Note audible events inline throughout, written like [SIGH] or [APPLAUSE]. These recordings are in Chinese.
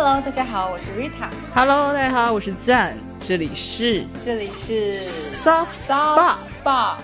Hello，大家好，我是 Rita。Hello，大家好，我是赞，这里是这里是 Soft Spa Spa。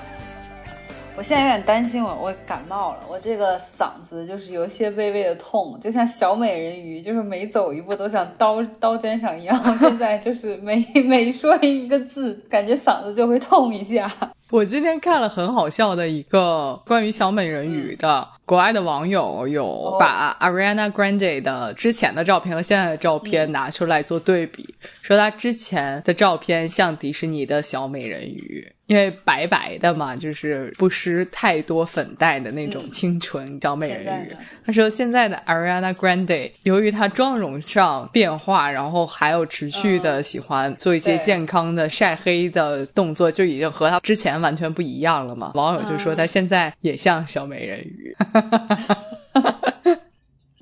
我现在有点担心我，我感冒了，我这个嗓子就是有一些微微的痛，就像小美人鱼，就是每走一步都像刀 [LAUGHS] 刀尖上一样。现在就是每 [LAUGHS] 每说一个字，感觉嗓子就会痛一下。[LAUGHS] 我今天看了很好笑的一个关于小美人鱼的，国外的网友有把 Ariana Grande 的之前的照片和现在的照片拿出来做对比，说她之前的照片像迪士尼的小美人鱼，因为白白的嘛，就是不施太多粉黛的那种清纯小美人鱼。他说现在的 Ariana Grande 由于她妆容上变化，然后还有持续的喜欢做一些健康的晒黑的动作，就已经和她之前完全不一样了嘛。网友就说她现在也像小美人鱼。[LAUGHS]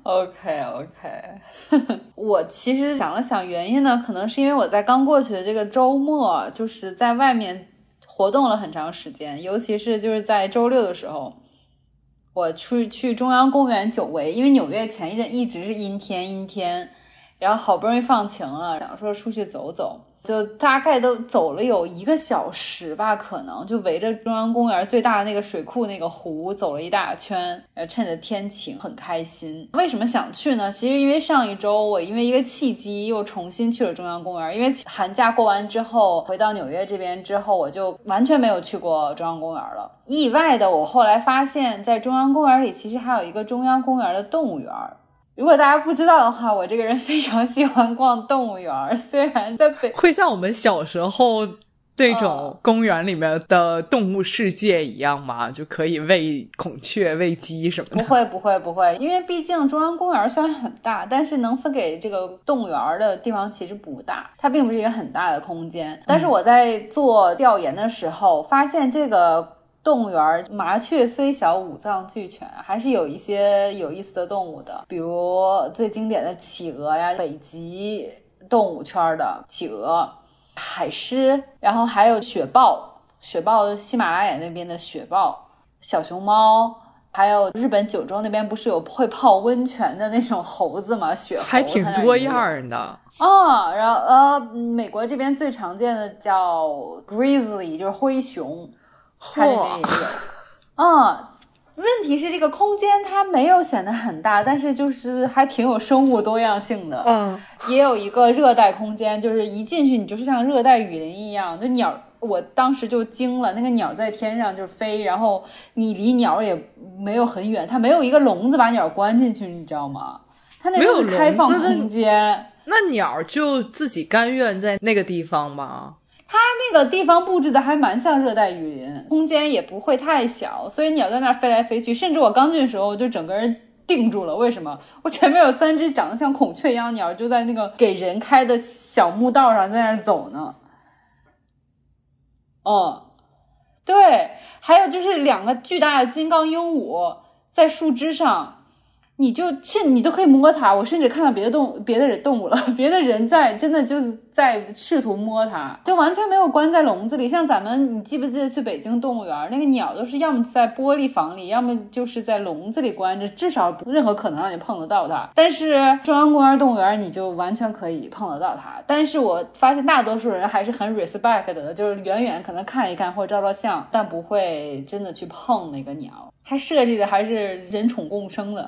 OK OK，[LAUGHS] 我其实想了想，原因呢，可能是因为我在刚过去的这个周末，就是在外面活动了很长时间，尤其是就是在周六的时候，我去去中央公园久违，因为纽约前一阵一直是阴天阴天，然后好不容易放晴了，想说出去走走。就大概都走了有一个小时吧，可能就围着中央公园最大的那个水库那个湖走了一大圈，呃，趁着天晴很开心。为什么想去呢？其实因为上一周我因为一个契机又重新去了中央公园，因为寒假过完之后回到纽约这边之后，我就完全没有去过中央公园了。意外的，我后来发现，在中央公园里其实还有一个中央公园的动物园。如果大家不知道的话，我这个人非常喜欢逛动物园。虽然在北，会像我们小时候那种公园里面的动物世界一样吗？就可以喂孔雀、喂鸡什么的？不会，不会，不会，因为毕竟中央公园虽然很大，但是能分给这个动物园的地方其实不大，它并不是一个很大的空间。但是我在做调研的时候，发现这个。动物园麻雀虽小，五脏俱全，还是有一些有意思的动物的，比如最经典的企鹅呀，北极动物圈的企鹅、海狮，然后还有雪豹，雪豹喜马拉雅那边的雪豹，小熊猫，还有日本九州那边不是有会泡温泉的那种猴子吗？雪猴 [LAUGHS] 还挺多样的啊。然后呃，美国这边最常见的叫 grizzly，就是灰熊。它这边也有，嗯，问题是这个空间它没有显得很大，但是就是还挺有生物多样性的，嗯，也有一个热带空间，就是一进去你就是像热带雨林一样，就鸟，我当时就惊了，那个鸟在天上就飞，然后你离鸟也没有很远，它没有一个笼子把鸟关进去，你知道吗？它那个是开放空间，那鸟就自己甘愿在那个地方吗？它那个地方布置的还蛮像热带雨林，空间也不会太小，所以鸟在那儿飞来飞去。甚至我刚进的时候就整个人定住了，为什么？我前面有三只长得像孔雀一样鸟，就在那个给人开的小木道上在那儿走呢。嗯，对，还有就是两个巨大的金刚鹦鹉在树枝上。你就甚你都可以摸它，我甚至看到别的动别的动物了，[LAUGHS] 别的人在真的就是在试图摸它，就完全没有关在笼子里。像咱们，你记不记得去北京动物园那个鸟都是要么在玻璃房里，要么就是在笼子里关着，至少任何可能让你碰得到它。但是中央公园动物园你就完全可以碰得到它。但是我发现大多数人还是很 respect 的，就是远远可能看一看或照照相，但不会真的去碰那个鸟。它设计的还是人宠共生的。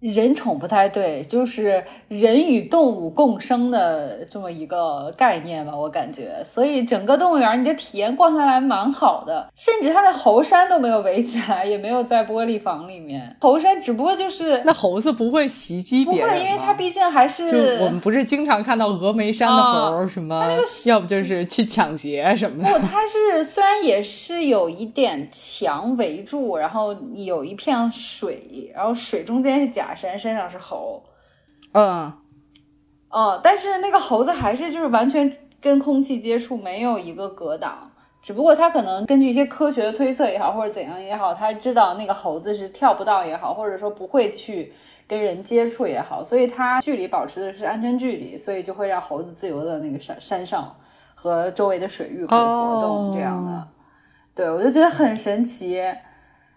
人宠不太对，就是人与动物共生的这么一个概念吧，我感觉。所以整个动物园你的体验逛下来蛮好的，甚至它的猴山都没有围起来，也没有在玻璃房里面。猴山只不过就是那猴子不会袭击别人不会，因为它毕竟还是就我们不是经常看到峨眉山的猴什么，啊、要不就是去抢劫什么的。不，它是虽然也是有一点墙围住，然后有一片水，然后水中间是假。假山身上是猴，嗯，哦，但是那个猴子还是就是完全跟空气接触，没有一个隔挡。只不过它可能根据一些科学的推测也好，或者怎样也好，他知道那个猴子是跳不到也好，或者说不会去跟人接触也好，所以它距离保持的是安全距离，所以就会让猴子自由的那个山山上和周围的水域会活动这样的。哦对我就觉得很神奇，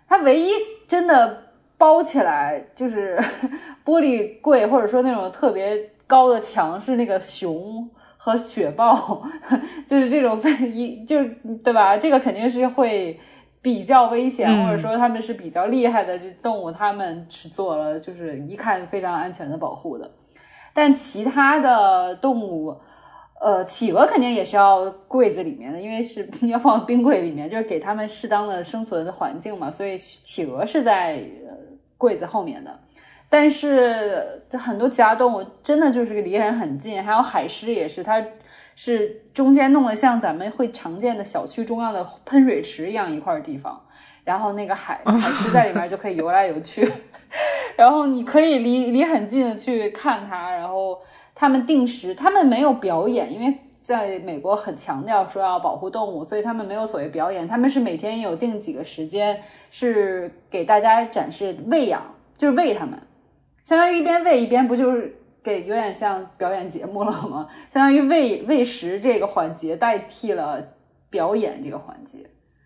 它唯一真的。包起来，就是 [LAUGHS] 玻璃柜，或者说那种特别高的墙，是那个熊和雪豹，[LAUGHS] 就是这种一就是对吧？这个肯定是会比较危险，嗯或者说他们是比较厉害的这动物，他们是做了就是一看非常安全的保护的。但其他的动物，呃，企鹅肯定也是要柜子里面的，因为是 [LAUGHS] 要放冰柜里面，就是给它们适当的生存的环境嘛，所以企鹅是在呃柜子后面的。但是很多其他动物真的就是离人很近，还有海狮也是，它是中间弄得像咱们会常见的小区中央的喷水池一样一块地方，然后那个海 [LAUGHS] 海狮在里面就可以游来游去，[LAUGHS] 然后你可以离离很近的去看它，然后他们定时，他们没有表演，因为在美国很强调说要保护动物，所以他们没有所谓表演，他们是每天有定几个时间是给大家展示喂养，就是喂它们，相当于一边喂一边不就是给有点像表演节目了吗？相当于喂喂食这个环节代替了表演这个环节。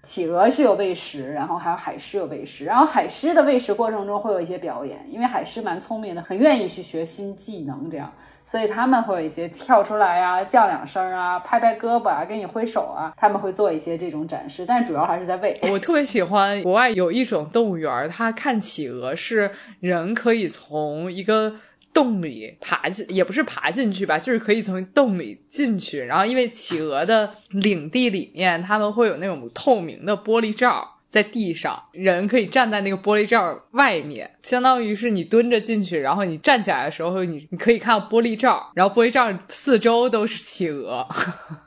企鹅是有喂食，然后还有海狮有喂食，然后海狮的喂食过程中会有一些表演，因为海狮蛮聪明的，很愿意去学新技能，这样，所以他们会有一些跳出来呀、叫两声啊、拍拍胳膊啊、跟你挥手啊，他们会做一些这种展示，但主要还是在喂。我特别喜欢国外有一种动物园儿，它看企鹅是人可以从一个洞里爬进，也不是爬进去吧，就是可以从洞里进去。然后因为企鹅的领地里面，他们会有那种透明的玻璃罩。在地上，人可以站在那个玻璃罩外面，相当于是你蹲着进去，然后你站起来的时候，你你可以看到玻璃罩，然后玻璃罩四周都是企鹅，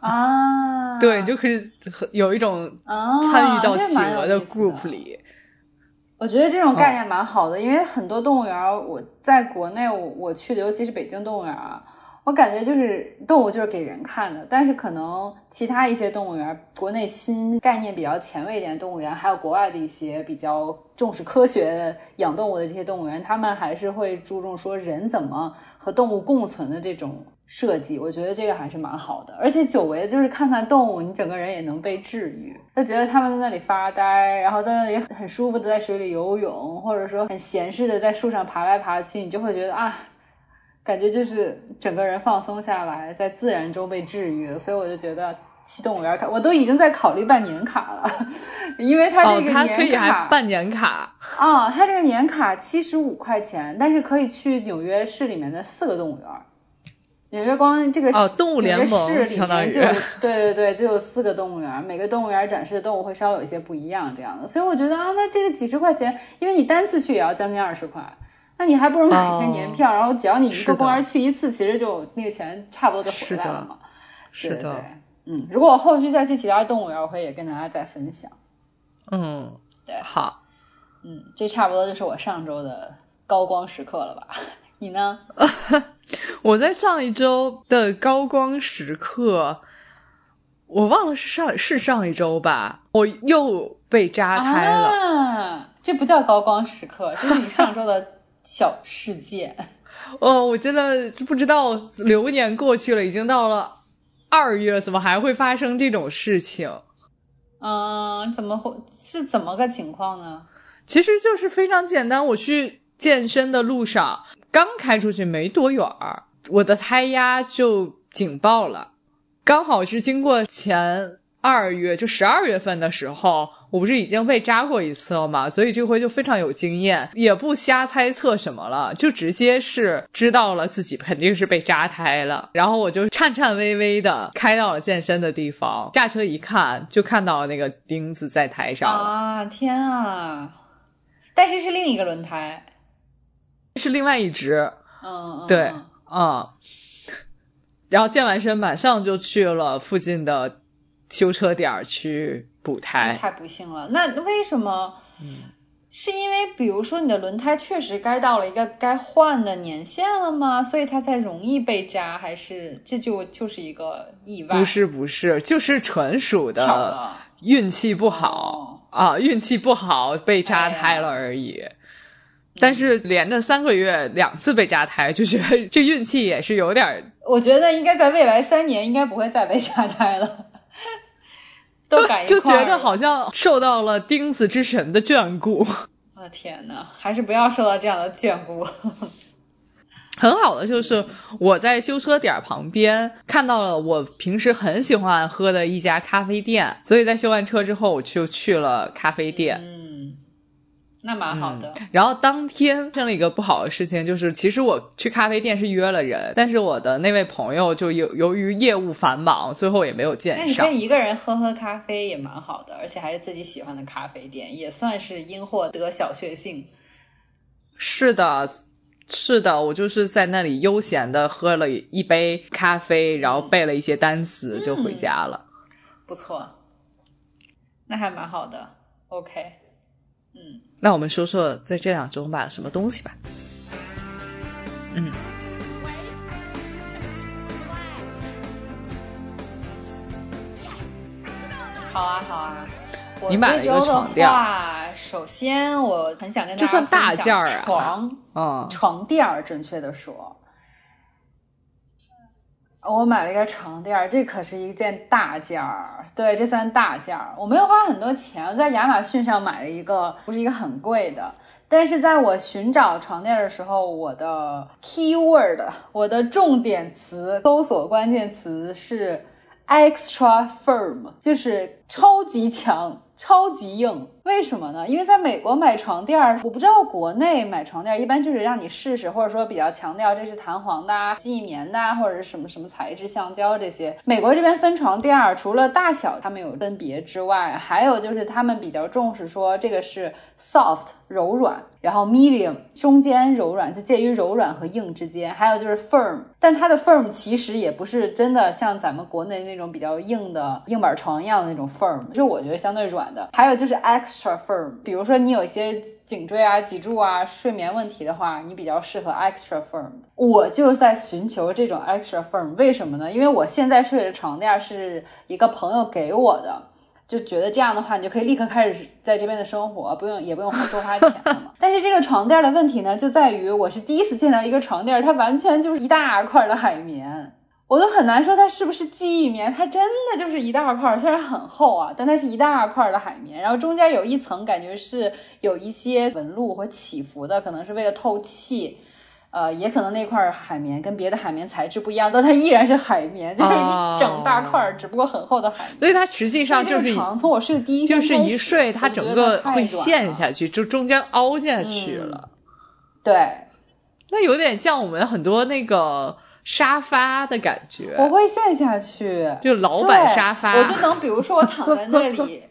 啊，[LAUGHS] 对，就可以有一种啊参与到企鹅的 group 里。我觉得这种概念蛮好的，因为很多动物园，我在国内我我去的，尤其是北京动物园啊，我感觉就是动物就是给人看的，但是可能其他一些动物园，国内新概念比较前卫一点的动物园，还有国外的一些比较重视科学养动物的这些动物园，他们还是会注重说人怎么和动物共存的这种设计，我觉得这个还是蛮好的。而且久违的就是看看动物，你整个人也能被治愈。就觉得他们在那里发呆，然后在那里很舒服的在水里游泳，或者说很闲适的在树上爬来爬去，你就会觉得啊，感觉就是整个人放松下来，在自然中被治愈。所以我就觉得。去动物园看，我都已经在考虑办年卡了，[LAUGHS] 因为它这个，哦它可以年卡还办年卡，啊、它这个年卡七十五块钱，但是可以去纽约市里面的四个动物园儿。纽约光这个哦市动物联盟市里相当于面就对对对，就有四个动物园儿，每个动物园儿展示的动物会稍微有一些不一样，这样的。所以我觉得啊，那这个几十块钱，因为你单次去也要将近二十块，那你还不如买一个年票，然后只要你一个公园去一次，其实就那个钱差不多就回来了嘛。是的对对对，嗯，如果我后续再去其他动物园，我会也跟大家再分享。嗯，对好。嗯，这差不多就是我上周的高光时刻了吧？[LAUGHS] 你呢？[LAUGHS] 我在上一周的高光时刻，我忘了是上是上一周吧，我又被扎胎了。啊，这不叫高光时刻，这是你上周的小世界。[LAUGHS] 哦，我真的不知道，流年过去了，已经到了二月，怎么还会发生这种事情？嗯，怎么会是怎么个情况呢？其实就是非常简单，我去健身的路上，刚开出去没多远儿，我的胎压就警报了。刚好是经过前二月，就十二月份的时候，我不是已经被扎过一次了嘛，所以这回就非常有经验，也不瞎猜测什么了，就直接是知道了自己肯定是被扎胎了。[LAUGHS] 然后我就颤颤巍巍的开到了健身的地方，下车一看，就看到那个钉子在台上了。啊，天啊！但是是另一个轮胎。是另外一只，嗯，嗯对嗯，嗯，然后健完身马上就去了附近的修车点儿去补胎。太不幸了。那为什么？嗯是因为比如说你的轮胎确实该到了一个该换的年限了吗？所以它才容易被扎，还是这就就是一个意外？不是不是，就是纯属的。运气不好、啊，运气不好被扎胎了而已。但是连着三个月两次被扎胎，就觉得这运气也是有点我觉得应该在未来三年应该不会再被扎胎了，[LAUGHS] 都赶一就觉得好像受到了钉子之神的眷顾。我、哦天呐，还是不要受到这样的眷顾。[LAUGHS] 很好的就是我在修车点旁边看到了我平时很喜欢喝的一家咖啡店，所以在修完车之后我就去了咖啡店。嗯，那蛮好的。然后当天发生了一个不好的事情，就是其实我去咖啡店是约了人，但是我的那位朋友就由由于业务繁忙，最后也没有见那你上。跟一个人喝喝咖啡也蛮好的，而且还是自己喜欢的咖啡店，也算是因祸得小确幸。是的，是的，我就是在那里悠闲的喝了一杯咖啡，然后背了一些单词就回家了。不错，那还蛮好的。OK，嗯，那我们说说在这两周买了什么东西吧。嗯，好啊，好啊。我你买了一个床垫儿，首先我很想跟大家这算大分享件儿啊。床嗯，床垫儿，准确的说，我买了一个床垫儿，这可是一件大件儿。对，这算大件儿。我没有花很多钱，我在亚马逊上买了一个，不是一个很贵的。但是在我寻找床垫儿的时候，我的 keyword，我的重点词搜索关键词是 extra firm，就是超级强、超级硬。为什么呢？因为在美国买床垫儿，我不知道国内买床垫儿一般就是让你试试，或者说比较强调这是弹簧的、啊、记忆棉的啊，或者是什么什么材质、橡胶这些。美国这边分床垫儿，除了大小他们有分别之外，还有就是他们比较重视说这个是 soft 柔软，然后 medium 中间柔软，就介于柔软和硬之间，还有就是 firm，但它的 firm 其实也不是真的像咱们国内那种比较硬的硬板床一样的那种 firm，就是我觉得相对软的。还有就是 x extra firm，比如说你有一些颈椎啊、脊柱啊、睡眠问题的话，你比较适合 extra firm。我就在寻求这种 extra firm，为什么呢？因为我现在睡的床垫是一个朋友给我的。就觉得这样的话，你就可以立刻开始在这边的生活，不用也不用多花钱了嘛。[LAUGHS] 但是这个床垫的问题呢，就在于我是第一次见到一个床垫，它完全就是一大块的海绵，我都很难说它是不是记忆棉，它真的就是一大块，虽然很厚啊，但它是一大块的海绵，然后中间有一层感觉是有一些纹路和起伏的，可能是为了透气。呃，也可能那块海绵跟别的海绵材质不一样，但它依然是海绵，就是一整大块只不过很厚的海绵。所以它实际上就是从我睡的第一就是一睡，它整个会陷下去，就中间凹下去了。对，那有点像我们很多那个沙发的感觉，我会陷下去，就老板沙发，我就能比如说我躺在那里。[LAUGHS]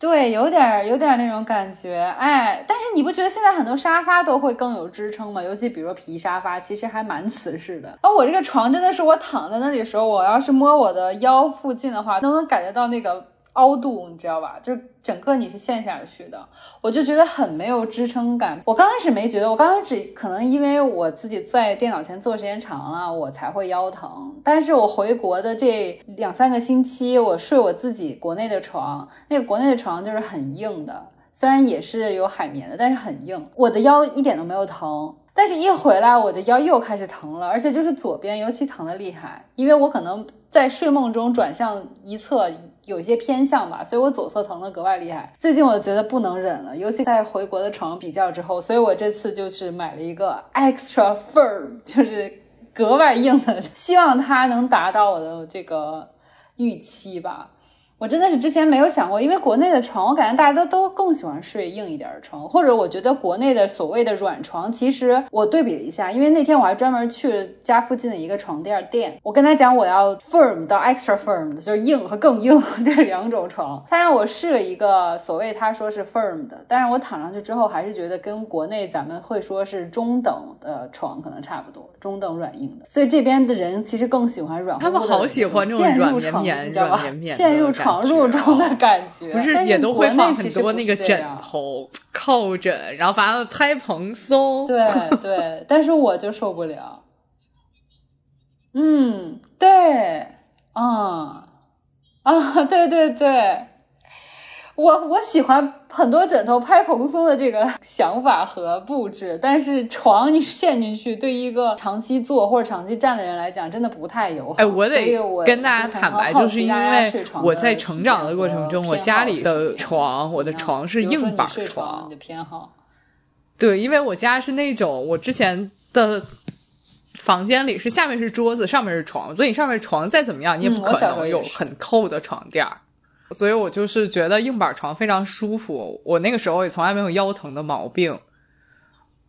对，有点儿有点儿那种感觉，哎，但是你不觉得现在很多沙发都会更有支撑吗？尤其比如说皮沙发，其实还蛮瓷实的。而我这个床真的是，我躺在那里的时候，我要是摸我的腰附近的话，都能感觉到那个凹度，你知道吧？就是整个你是陷下去的，我就觉得很没有支撑感。我刚开始没觉得，我刚开始可能因为我自己在电脑前坐时间长了，我才会腰疼。但是我回国的这两三个星期，我睡我自己国内的床，那个国内的床就是很硬的，虽然也是有海绵的，但是很硬，我的腰一点都没有疼。但是，一回来我的腰又开始疼了，而且就是左边尤其疼的厉害，因为我可能在睡梦中转向一侧有一些偏向吧，所以我左侧疼的格外厉害。最近我觉得不能忍了，尤其在回国的床比较之后，所以我这次就是买了一个 extra firm，就是格外硬的，希望它能达到我的这个预期吧。我真的是之前没有想过，因为国内的床，我感觉大家都都更喜欢睡硬一点的床，或者我觉得国内的所谓的软床，其实我对比了一下，因为那天我还专门去了家附近的一个床垫店，我跟他讲我要 firm 到 extra firm 的，就是硬和更硬这两种床，他让我试了一个所谓他说是 firm 的，但是我躺上去之后还是觉得跟国内咱们会说是中等的床可能差不多，中等软硬的，所以这边的人其实更喜欢软乎乎的他们好喜欢这种软绵床绵你知道吧软绵绵的陷入床褥中的感觉，不是也都会放很多那个枕头、靠枕，然后反正拍蓬松。对对，[LAUGHS] 但是我就受不了。嗯，对，啊、啊，对对对，我我喜欢很多枕头拍蓬松的这个想法和布置，但是床你陷进去，对一个长期坐或者长期站的人来讲，真的不太友好。哎，我得跟大家坦白，就是因为我在成长的过程中，我家里的床，我的床床是硬板床，床你的。偏好。对，因为我家是那种我之前的房间里是下面是桌子，上面是床，所以你上面床再怎么样，你也不可能有很厚的床垫儿。所以我就是觉得硬板床非常舒服，我那个时候也从来没有腰疼的毛病。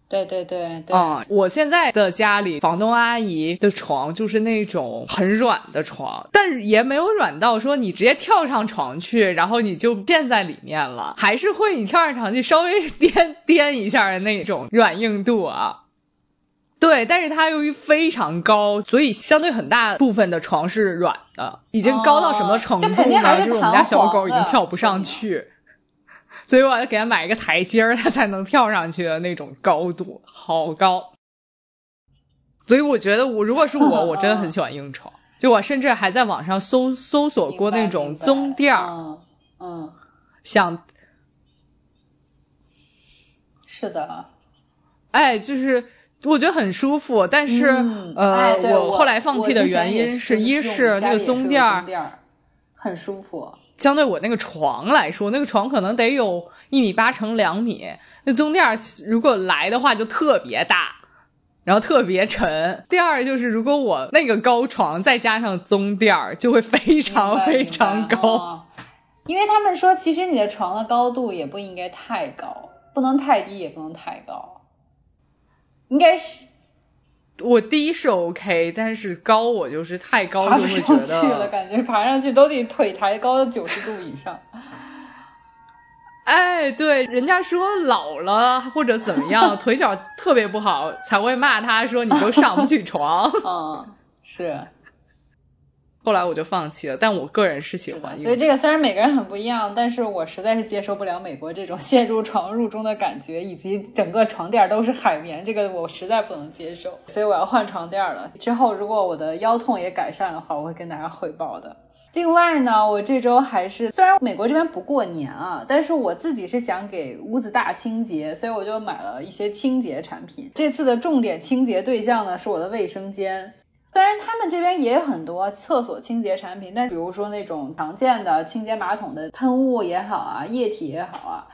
对对对对，嗯、我现在的家里房东阿姨的床就是那种很软的床，但是也没有软到说你直接跳上床去，然后你就陷在里面了，还是会你跳上床去稍微 [LAUGHS] 颠颠一下的那种软硬度啊。对，但是它由于非常高，所以相对很大部分的床是软的，已经高到什么程度呢？就是我们家小狗已经跳不上去。所以我要给它买一个台阶儿，它才能跳上去的那种高度，好高。所以我觉得我如果是我，我真的很喜欢硬床。就我甚至还在网上搜搜索过那种棕垫儿，嗯嗯，想是的，哎，就是我觉得很舒服，但是、嗯呃，我后来放弃的原因也是一是那个棕垫儿很舒服。相对我那个床来说，那个床可能得有一米八乘两米，那棕垫儿如果来的话就特别大，然后特别沉。第二就是，如果我那个高床再加上棕垫儿，就会非常非常高。哦因为他们说，其实你的床的高度也不应该太高，不能太低，也不能太高，应该是我低是 OK，但是高我就是太高就会觉得去了，得，感觉爬上去都得腿抬高九十度以上。哎，对，人家说老了或者怎么样，[LAUGHS] 腿脚特别不好，才会骂他说你都上不去床。[LAUGHS] 嗯，是。后来我就放弃了，但我个人是喜欢所以这个虽然每个人很不一样，但是我实在是接受不了美国这种陷入床褥中的感觉，以及整个床垫都是海绵，这个我实在不能接受，所以我要换床垫了。之后如果我的腰痛也改善的话，我会跟大家汇报的。另外呢，我这周还是虽然美国这边不过年啊，但是我自己是想给屋子大清洁，所以我就买了一些清洁产品。这次的重点清洁对象呢是我的卫生间。虽然他们这边也有很多厕所清洁产品，但比如说那种常见的清洁马桶的喷雾也好啊，液体也好啊，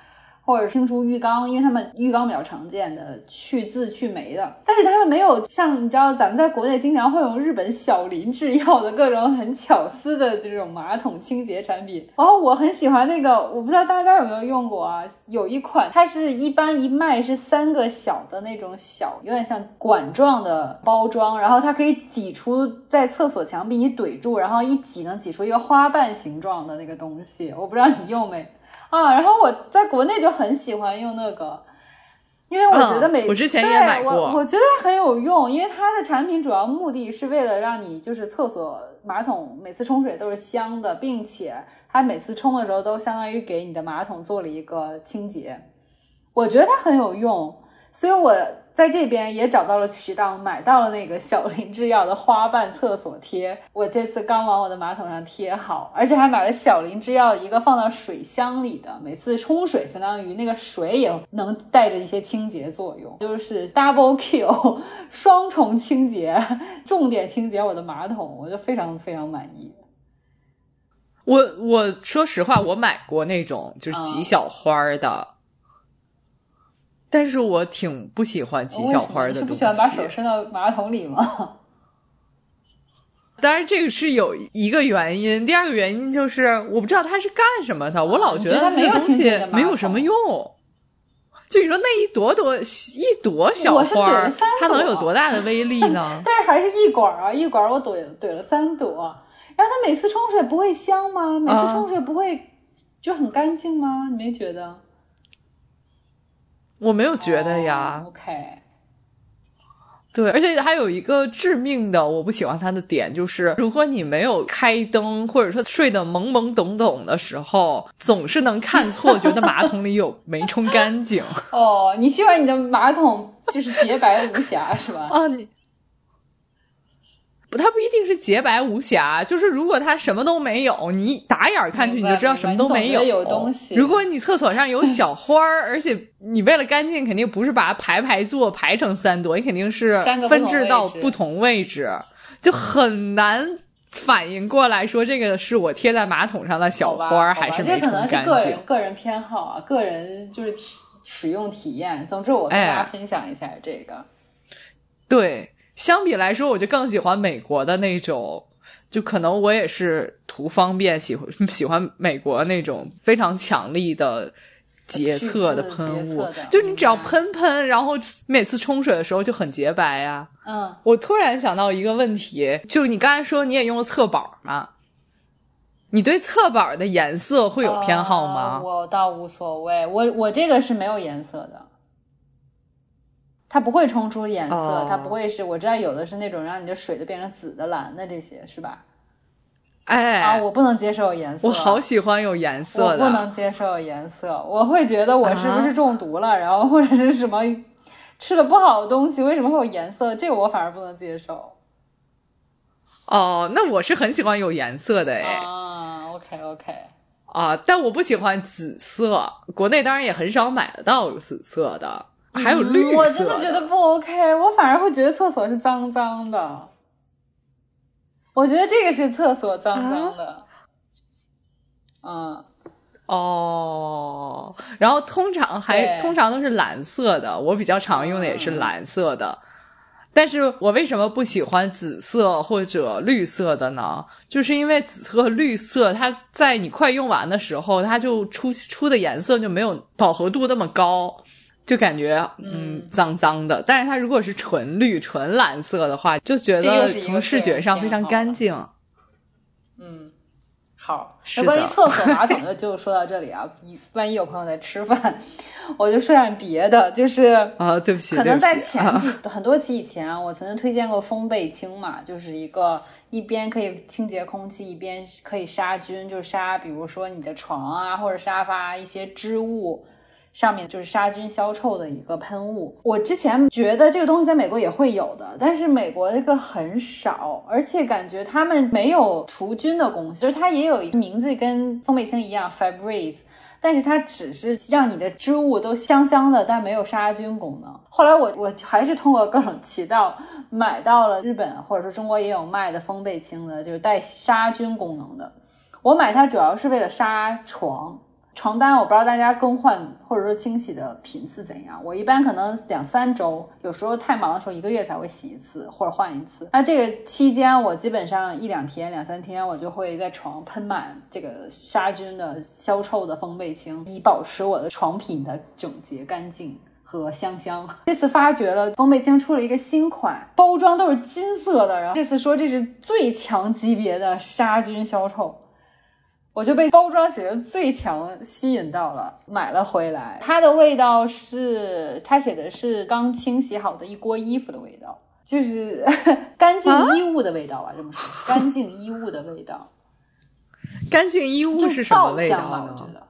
或者清除浴缸，因为他们浴缸比较常见的去渍去霉的，但是他们没有像你知道咱们在国内经常会用日本小林制药的各种很巧思的这种马桶清洁产品。然后我很喜欢那个，我不知道大家有没有用过啊？有一款它是一般一卖是三个小的那种小，有点像管状的包装，然后它可以挤出在厕所墙壁你怼住，然后一挤能挤出一个花瓣形状的那个东西。我不知道你用没？啊，然后我在国内就很喜欢用那个，因为我觉得每、嗯我之前也对买过我我觉得很有用，因为它的产品主要目的是为了让你就是厕所马桶每次冲水都是香的，并且它每次冲的时候都相当于给你的马桶做了一个清洁，我觉得它很有用，所以我在这边也找到了渠道，买到了那个小林制药的花瓣厕所贴。我这次刚往我的马桶上贴好，而且还买了小林制药一个放到水箱里的，每次冲水相当于那个水也能带着一些清洁作用，就是 double kill [LAUGHS] 双重清洁，重点清洁我的马桶，我就非常非常满意。我我说实话，我买过那种就是挤小花儿的，但是我挺不喜欢挤小花的东西。是不喜欢把手伸到马桶里吗？[LAUGHS] 当然，这个是有一个原因，第二个原因就是我不知道它是干什么的，我老觉得它东西没有什么用。就你说那一朵朵一朵小花它能有多大的威力呢？[LAUGHS] 但是还是一管啊，一管我怼怼了三朵，然后它每次冲水不会香吗？每次冲水不会就很干净吗？你没觉得？我没有觉得呀。哦 OK，对，而且还有一个致命的我不喜欢它的点，就是如果你没有开灯，或者说睡得懵懵懂懂的时候，总是能看错，觉得马桶里有没冲干净 [LAUGHS] 哦，你希望你的马桶就是洁白无瑕是吧？啊！[LAUGHS] 你它不一定是洁白无瑕，就是如果它什么都没有，你打眼看去你就知道什么都没有。有东西。如果你厕所上有小花儿，而且你为了干净，肯定不是把它排排坐排成三朵，你肯定是分置到不同位置，就很难反应过来说这个是我贴在马桶上的小花还是没冲干净。这可能是个人个人偏好啊，个人就是体使用体验。总之，我跟大家分享一下这个。对。相比来说，我就更喜欢美国的那种，就可能我也是图方便，喜欢 [LAUGHS] 喜欢美国那种非常强力的洁厕的喷雾，就你只要喷喷，然后每次冲水的时候就很洁白呀。嗯，我突然想到一个问题，就是你刚才说你也用了厕板嘛？你对侧板的颜色会有偏好吗？我倒无所谓，我我这个是没有颜色的。它不会冲出颜色，它不会是。我知道有的是那种让你的水都变成紫的、蓝的这些，是吧？哎，啊，我不能接受颜色。我好喜欢有颜色的。我不能接受颜色，我会觉得我是不是中毒了，然后或者是什么吃了不好的东西？为什么会有颜色？这个我反而不能接受。哦，那我是很喜欢有颜色的哎。啊，OK OK。啊，但我不喜欢紫色。国内当然也很少买得到紫色的。还有绿色，我真的觉得不 OK，我反而会觉得厕所是脏脏的。我觉得这个是厕所脏脏的。嗯，哦，然后通常还通常都是蓝色的，我比较常用的也是蓝色的。但是我为什么不喜欢紫色或者绿色的呢？就是因为紫色和绿色，它在你快用完的时候，它就出出的颜色就没有饱和度那么高。就感觉嗯脏脏的，但是它如果是纯绿、纯蓝色的话，就觉得从视觉上非常干净。嗯，好，那关于厕所马桶的 [LAUGHS] 就说到这里啊。万一有朋友在吃饭，我就说点别的，就是啊，对不起，可能在前几很多期以前，我曾经推荐过风贝清嘛，就是一个一边可以清洁空气，一边可以杀菌，就杀比如说你的床啊或者沙发一些织物。上面就是杀菌消臭的一个喷雾。我之前觉得这个东西在美国也会有的，但是美国这个很少，而且感觉他们没有除菌的功效。就是它也有名字跟风贝清一样，Febreze，但是它只是让你的织物都香香的，但没有杀菌功能。后来我我还是通过各种渠道买到了日本或者说中国也有卖的风贝清的，就是带杀菌功能的。我买它主要是为了杀床。床单我不知道大家更换或者说清洗的频次怎样，我一般可能两三周，有时候太忙的时候一个月才会洗一次或者换一次。那这个期间我基本上一两天、两三天我就会在床喷满这个杀菌的消臭的风贝清，以保持我的床品的整洁干净和香香。这次发觉了风贝清出了一个新款，包装都是金色的，然后这次说这是最强级别的杀菌消臭。我就被包装写的最强吸引到了，买了回来。它的味道是，它写的是刚清洗好的一锅衣服的味道，就是 [LAUGHS] 干净衣物的味道吧？这么说，干净衣物的味道。干净衣物是什么味道呢？我觉得，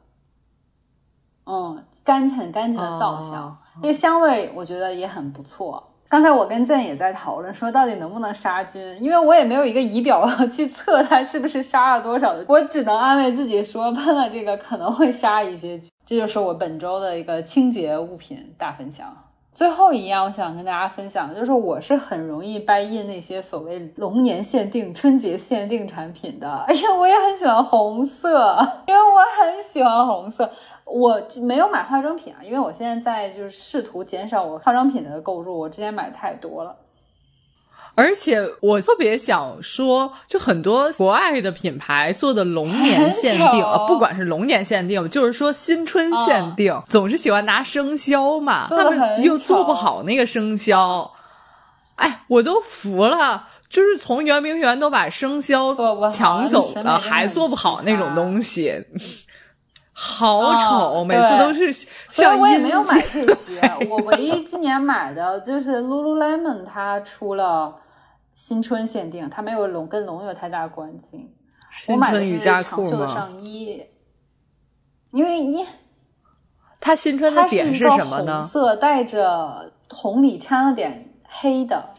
嗯，干很干净的皂香，那个香味我觉得也很不错。刚才我跟郑也在讨论，说到底能不能杀菌，因为我也没有一个仪表去测它是不是杀了多少，我只能安慰自己说喷了这个可能会杀一些菌。这就是我本周的一个清洁物品大分享。最后一样，我想跟大家分享的就是，我是很容易掰印那些所谓龙年限定、春节限定产品的。而且，我也很喜欢红色，因为我很喜欢红色。我没有买化妆品啊，因为我现在在就是试图减少我化妆品的购入，我之前买太多了。而且我特别想说，就很多国外的品牌做的龙年限定，不管是龙年限定，就是说新春限定，总是喜欢拿生肖嘛，他们又做不好那个生肖，哎，我都服了，就是从圆明园都把生肖抢走了，还做不好那种东西，好丑，每次都是。所以我也没有买这些，我唯一今年买的就是 Lululemon，它出了。新春限定，它没有龙跟龙有太大关系。我买的是长袖的上衣，因为你它新春的点是什么呢？红色带着红里掺了点黑的，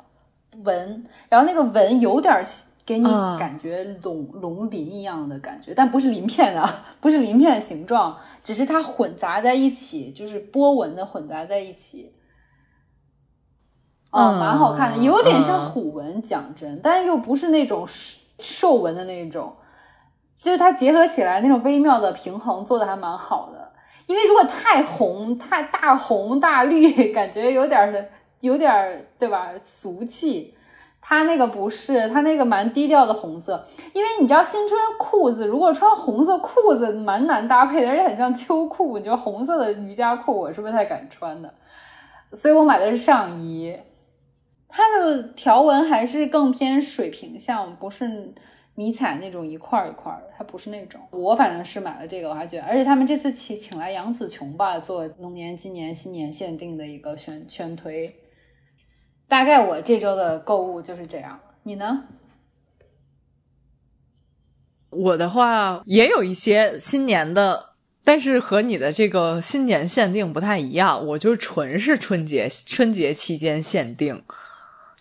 纹，然后那个纹有点给你啊感觉龙、龙鳞一样的感觉，但不是鳞片啊，不是鳞片的形状，只是它混杂在一起，就是波纹的混杂在一起。哦，嗯蛮好看的，有点像嗯虎纹，讲真，但又不是那种兽兽纹的那种，就是它结合起来那种微妙的平衡做的还蛮好的。因为如果太红、太大红大绿，感觉有点儿有点儿对吧？俗气。它那个不是，它那个蛮低调的红色。因为你知道新春裤子如果穿红色裤子蛮难搭配的，而且很像秋裤。你知道红色的瑜伽裤我是不太敢穿的，所以我买的是上衣。它的条纹还是更偏水平向，不是迷彩那种一块一块的，它不是那种。我反正是买了这个，我还觉得，而且他们这次请请来杨紫琼吧，做龙年今年新年限定的一个宣宣推。大概我这周的购物就是这样，你呢？我的话也有一些新年的，但是和你的这个新年限定不太一样，我就纯是春节春节期间限定，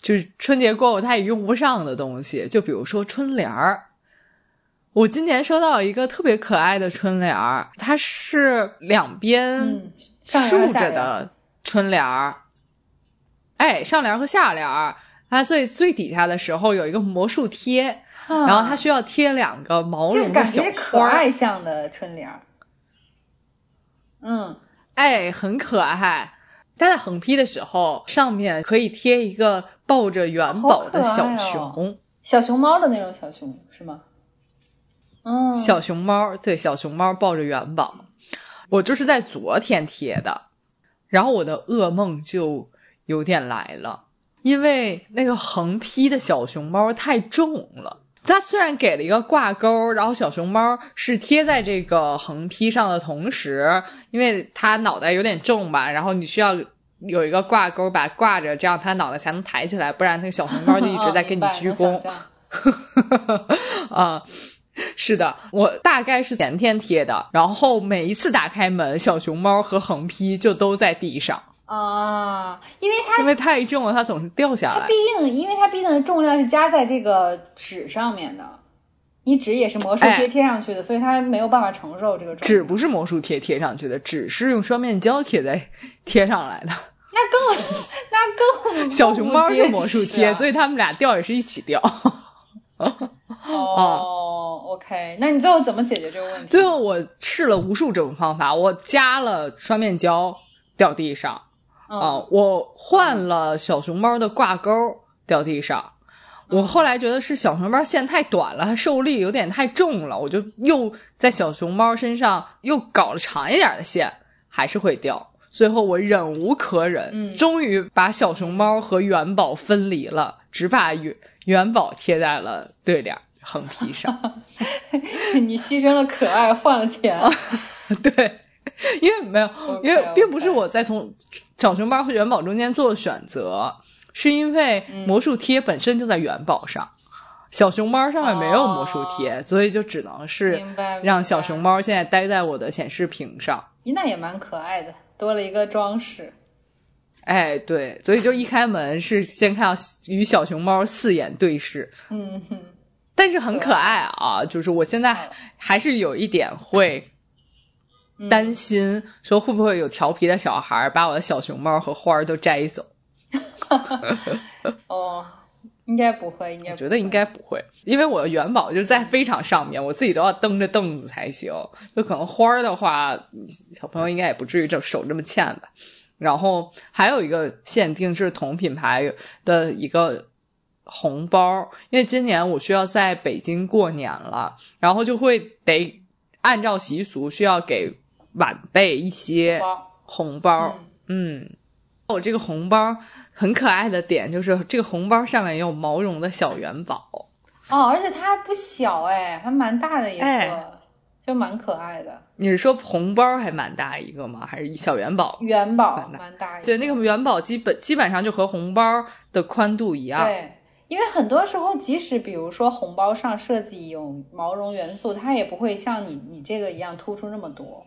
就是春节过后他也用不上的东西，就比如说春联儿。我今年收到一个特别可爱的春联儿，它是两边竖着的春联儿，哎，上联儿和下联儿，它最最底下的时候有一个魔术贴，然后它需要贴两个毛绒的小感觉可，爱像的春联儿。嗯，哎，很可爱。它在横批的时候，上面可以贴一个抱着元宝的小熊，哦小熊猫的那种小熊是吗？嗯，小熊猫，对，小熊猫抱着元宝。我就是在昨天贴的，然后我的噩梦就有点来了，因为那个横批的小熊猫太重了。它虽然给了一个挂钩，然后小熊猫是贴在这个横批上的同时，因为它脑袋有点重吧，然后你需要有一个挂钩把它挂着，这样它脑袋才能抬起来，不然那个小熊猫就一直在给你哦鞠躬。[LAUGHS] 啊，是的，我大概是前天贴的，然后每一次打开门，小熊猫和横批就都在地上，啊，因为它因为太重了，它总是掉下来它毕。竟，因为它毕竟的重量是加在这个纸上面的，你纸也是魔术贴哎贴上去的，所以它没有办法承受这个重。纸不是魔术贴贴上去的，纸是用双面胶贴在贴上来的。那更那更 [LAUGHS] 小熊猫是魔术贴，所以以他们俩掉也是一起掉。[LAUGHS] 哦，OK，那你最后怎么解决这个问题？最后我试了无数种方法，我加了双面胶掉地上嗯啊、我换了小熊猫的挂钩掉地上。我后来觉得是小熊猫线太短了，它受力有点太重了，我就又在小熊猫身上又搞了长一点的线，还是会掉。最后我忍无可忍，嗯终于把小熊猫和元宝分离了，只把元元宝贴在了对联横批上。[LAUGHS] 你牺牲了可爱换了钱，[LAUGHS] 对，因为没有因为并不是我在从小熊猫和元宝中间做选择，是因为魔术贴本身就在元宝上，小熊猫上面没有魔术贴，所以就只能是让小熊。猫现在待在我的显示屏上。咦那也蛮可爱的，多了一个装饰。哎，对，所以就一开门是先看到与小熊猫四眼对视，嗯哼，但是很可爱啊，就是我现在还还是有一点会嗯担心，说会不会有调皮的小孩把我的小熊猫和花儿都摘走？[LAUGHS] 哦，应该不会，应该不会我觉得应该不会，因为我的元宝就在非常上面，我自己都要蹬着凳子才行。就可能花儿的话，小朋友应该也不至于这手这么欠吧。然后还有一个限定是同品牌的一个红包，因为今年我需要在北京过年了，然后就会得按照习俗需要给晚辈一些包红包。嗯，我这个红包很可爱的点就是这个红包上面也有毛绒的小元宝。哦，而且它还不小哎，还蛮大的一个，哎就蛮可爱的。你是说红包还蛮大一个吗？还是小元宝？元宝蛮大蛮大一个，对，那个元宝基本基本上就和红包的宽度一样。对，因为很多时候，即使比如说红包上设计有毛绒元素，它也不会像你你这个一样突出那么多，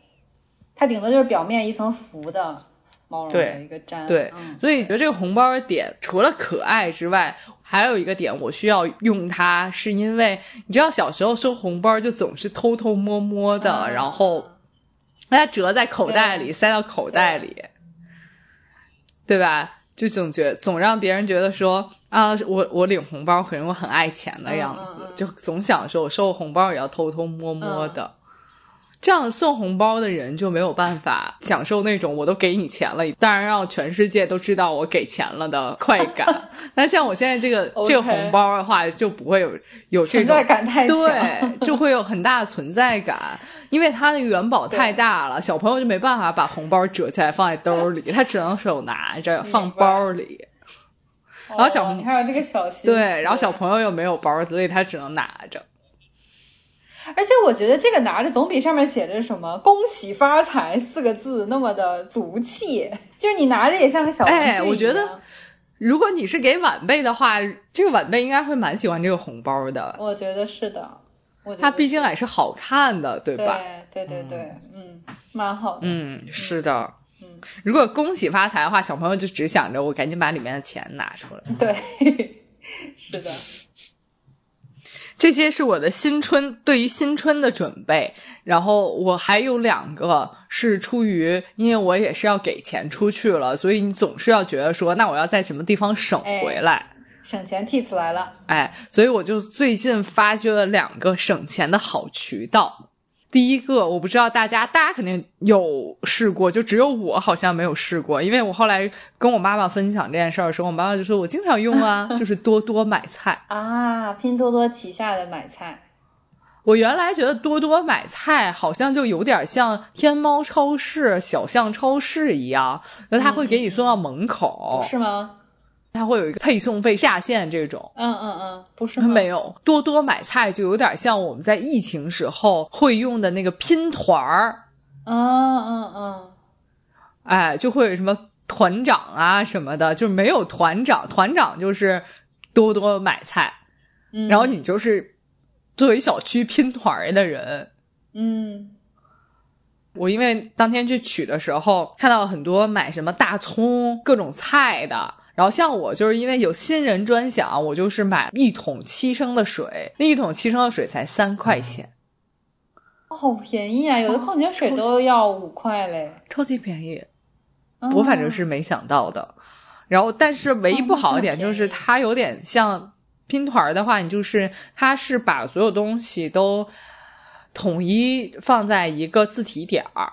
它顶多就是表面一层浮的毛绒对的一个毡，对嗯所以觉得这个红包的点，除了可爱之外，还有一个点我需要用它，是因为你知道小时候收红包就总是偷偷摸摸的，啊然后把它折在口袋里，塞到口袋里，对吧？就总觉总让别人觉得说啊，我我领红包，可能我很爱钱的样子，就总想说我收个红包也要偷偷摸摸嗯的。这样送红包的人就没有办法享受那种我都给你钱了，当然让全世界都知道我给钱了的快感。[LAUGHS] 那像我现在这个这个红包的话，就不会有有这种存在感太强，对，就会有很大的存在感，[LAUGHS] 因为它那个元宝太大了，小朋友就没办法把红包折起来放在兜里，他只能手拿着放包里。然后小你还有这个小心，对，然后小朋友又没有包，所以他只能拿着。而且我觉得这个拿着总比上面写着什么“恭喜发财”四个字那么的俗气，就是你拿着也像个小玩具一哎。我觉得如果你是给晚辈的话，这个晚辈应该会蛮喜欢这个红包的。我觉得是的，我它毕竟是还是好看的，对吧？对对对对，嗯，蛮好的。嗯，是的。嗯，如果恭喜发财的话，小朋友就只想着我赶紧把里面的钱拿出来。对，[LAUGHS] 是的，[LAUGHS] 这些是我的新春对于新春的准备，然后我还有两个是出于，因为我也是要给钱出去了，所以你总是要觉得说，那我要在什么地方省回来，省钱 tips 来了。哎，所以我就最近发掘了两个省钱的好渠道。第一个，我不知道大家，大家肯定有试过，就只有我好像没有试过，因为我后来跟我妈妈分享这件事儿的时候，我妈妈就说我经常用啊，[LAUGHS] 就是多多买菜。啊，拼多多旗下的买菜，我原来觉得多多买菜好像就有点像天猫超市、小象超市一样，那它会给你送到门口，不是吗？它会有一个配送费下限这种。嗯嗯嗯，不是吗？没有。多多买菜，就有点像我们在疫情时候会用的那个拼团儿，嗯嗯嗯，哎，就会有什么团长啊什么的，就没有团长，团长就是多多买菜，嗯，然后你就是作为小区拼团儿的人，嗯。我因为当天去取的时候，看到很多买什么大葱、各种菜的。然后像我就是因为有新人专享，我就是买一桶七升的水，那一桶七升的水才三块钱，哦好便宜啊！有的矿泉水都要五块嘞。超级便宜。哦我反正是没想到的。然后，但是唯一不好的点就是它有点像拼团儿的话，你就是它是把所有东西都统一放在一个自提点儿，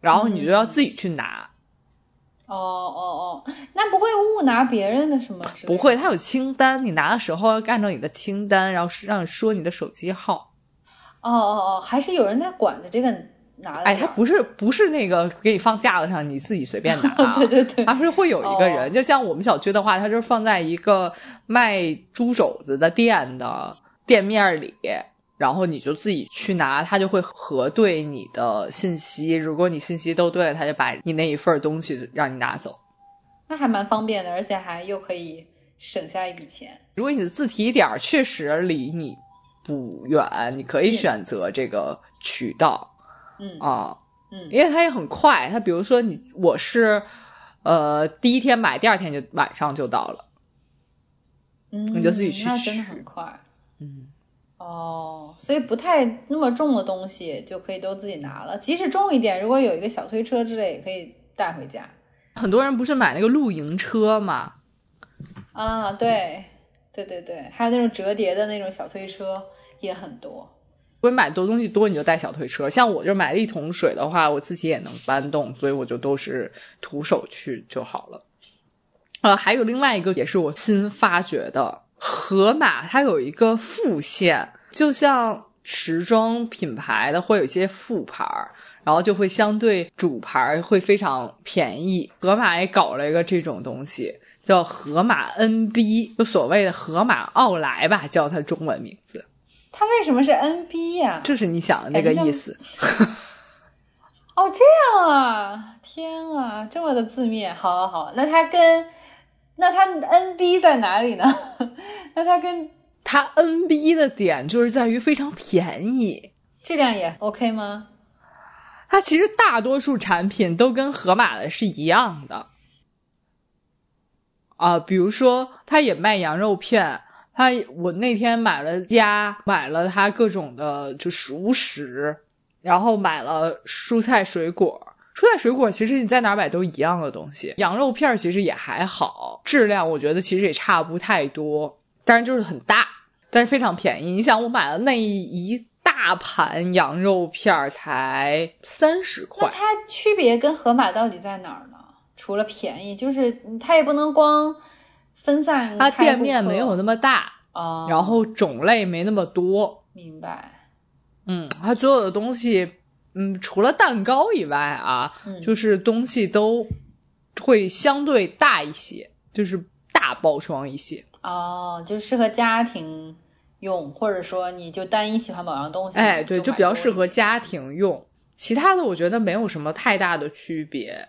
然后你就要自己去拿。哦哦哦，那不会误拿别人的什么之类的？不会，他有清单，你拿的时候要按照你的清单，然后让你说你的手机号。哦哦哦，还是有人在管着这个拿的。哎，他不是不是那个给你放架子上，你自己随便拿、啊 [LAUGHS] 对对对，而是会有一个人，哦就像我们小区的话，他就是放在一个卖猪肘子的店的店面里，然后你就自己去拿，他就会核对你的信息。如果你信息都对了，它就把你那一份东西让你拿走。那还蛮方便的，而且还又可以省下一笔钱。如果你的自提点儿确实离你不远，你可以选择这个渠道嗯啊。嗯因为它也很快。它比如说你我是呃第一天买，第二天就晚上就到了。嗯，你就自己去那真的取很快。嗯，哦，所以不太那么重的东西就可以都自己拿了，即使重一点，如果有一个小推车之类，也可以带回家。很多人不是买那个露营车嘛？啊，对，对对对，还有那种折叠的那种小推车也很多。如果买多东西多，你就带小推车。像我就买了一桶水的话，我自己也能搬动，所以我就都是徒手去就好了。呃，还有另外一个也是我新发掘的，盒马它有一个副线，就像时装品牌的会有一些副牌儿，然后就会相对主牌儿会非常便宜。盒马也搞了一个这种东西，叫盒马 NB，就所谓的河马奥莱吧，叫它中文名字。它为什么是 NB 呀、就是你想的那个意思。哦，这样啊！天啊，这么的字面，好好好。那它跟那它 NB 在哪里呢？[LAUGHS] 那它跟它 NB 的点就是在于非常便宜，质量也 OK 吗？它其实大多数产品都跟盒马的是一样的啊，比如说它也卖羊肉片，它我那天买了家，买了它各种的就熟食，然后买了蔬菜水果。蔬菜水果其实你在哪儿买都一样的东西，羊肉片其实也还好，质量我觉得其实也差不太多，但是就是很大，但是非常便宜。你想我买了那一大盘羊肉片才三十块，那它区别跟盒马到底在哪儿呢？除了便宜，就是它也不能光分散。它店面没有那么大啊，然后种类没那么多。明白。嗯，它所有的东西。嗯，除了蛋糕以外啊，就是东西都会相对大一些，就是大包装一些哦，就适合家庭用，或者说你就单一喜欢某样东西，哎，对，就比较适合家庭用。其他的我觉得没有什么太大的区别，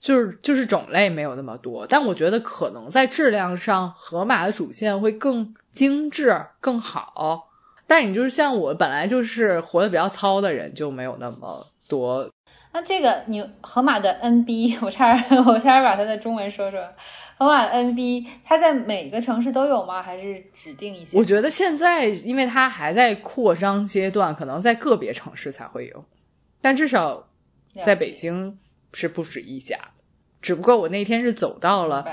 就是就是种类没有那么多，但我觉得可能在质量上，盒马的主线会更精致更好。但你就是像我本来就是活得比较糙的人，就没有那么多。那这个你河马的 NB，[LAUGHS] 我差点我差点把它的中文说出来。河马 NB，它在每个城市都有吗？还是指定一些？我觉得现在因为它还在扩张阶段，可能在个别城市才会有，但至少在北京是不止一家。只不过我那天是走到了。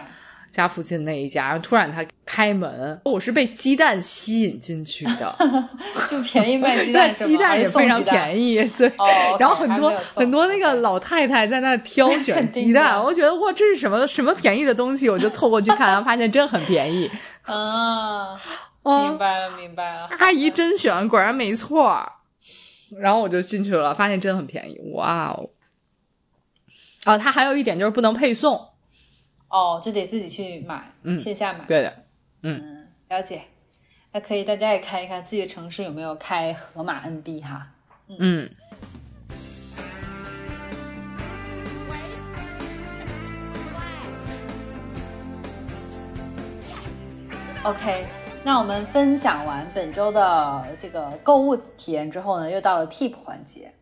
家附近那一家，然后突然他开门，我是被鸡蛋吸引进去的，[LAUGHS] 就便宜卖鸡蛋，[LAUGHS] 鸡蛋也非常便宜，对。[LAUGHS] 然后很多很多那个老太太在那挑选鸡蛋，我觉得哇，这是什么什么便宜的东西，我就凑过去看，然后发现真很便宜。啊，明白了明白了，阿姨甄选，果然没错。然后我就进去了，发现真的很便宜，哇哦！啊，它还有一点就是不能配送。哦，就得自己去买，线下买。对的，嗯，了解。那可以，大家也看一看自己的城市有没有开盒马 NB 哈。嗯。OK，那我们分享完本周的这个购物体验之后呢，又到了 Tip 环节。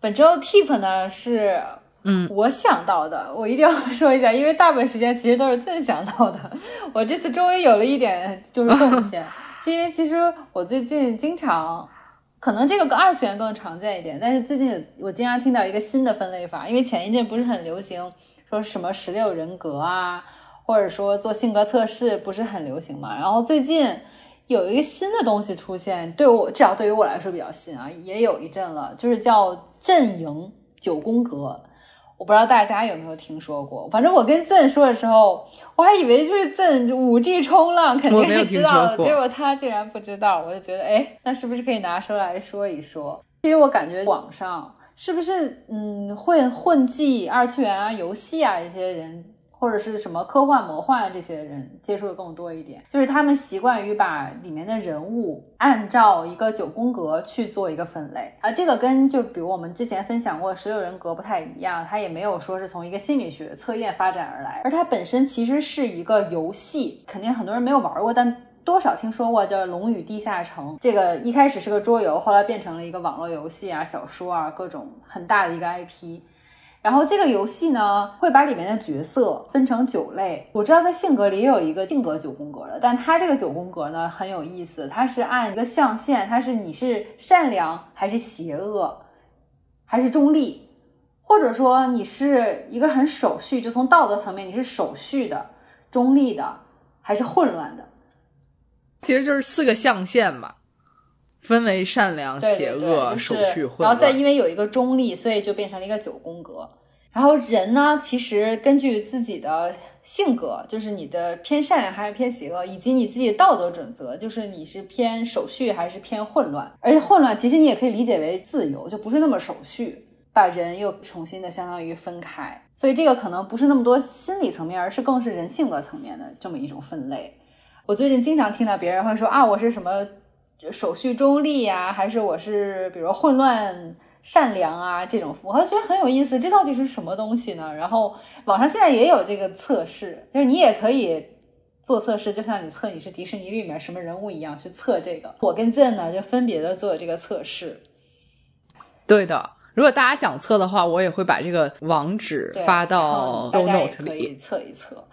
本周 Tip 呢是。嗯，我想到的，我一定要 [LAUGHS] 说一下，因为大部分时间其实都是自想到的。我这次终于有了一点就是贡献，[LAUGHS] 是因为其实我最近经常，可能这个跟二次元更常见一点，但是最近我经常听到一个新的分类法，因为前一阵不是很流行说什么十六人格啊，或者说做性格测试不是很流行嘛，然后最近有一个新的东西出现，对我至少对于我来说比较新啊，也有一阵了，就是叫阵营九宫格。我不知道大家有没有听说过，反正我跟赠说的时候，我还以为就是赠五 G 冲浪肯定是知道的，结果他竟然不知道，我就觉得哎，那是不是可以拿出来说一说？其实我感觉网上是不是嗯会混迹二次元啊、游戏啊这些人。或者是什么科幻、魔幻这些人接触的更多一点，就是他们习惯于把里面的人物按照一个九宫格去做一个分类。啊，这个跟就比如我们之前分享过十六人格不太一样，它也没有说是从一个心理学测验发展而来，而它本身其实是一个游戏，肯定很多人没有玩过，但多少听说过叫《龙与地下城》，这个一开始是个桌游，后来变成了一个网络游戏啊、小说啊，各种很大的一个 IP。然后这个游戏呢，会把里面的角色分成九类。我知道在性格里也有一个性格九宫格的，但它这个九宫格呢很有意思，它是按一个象限，它是你是善良还是邪恶，还是中立，或者说你是一个很守序，就从道德层面你是守序的、中立的，还是混乱的？其实就是四个象限嘛。分为善良、邪恶、守序、混然后再因为有一个中立，所以就变成了一个九宫格。然后人呢，其实根据自己的性格，就是你的偏善良还是偏邪恶，以及你自己的道德准则，就是你是偏守序还是偏混乱。而且混乱其实你也可以理解为自由，就不是那么守序，把人又重新的相当于分开。所以这个可能不是那么多心理层面，而是更是人性格层面的这么一种分类。我最近经常听到别人会说啊，我是什么。就手续中立呀，还是我是比如混乱善良啊这种，我还觉得很有意思。这到底是什么东西呢？然后网上现在也有这个测试，就是你也可以做测试，就像你测你是迪士尼里面什么人物一样去测这个。我跟 Zen 呢就分别的做这个测试。对的，如果大家想测的话，我也会把这个网址发到 show note 里，可以测一测。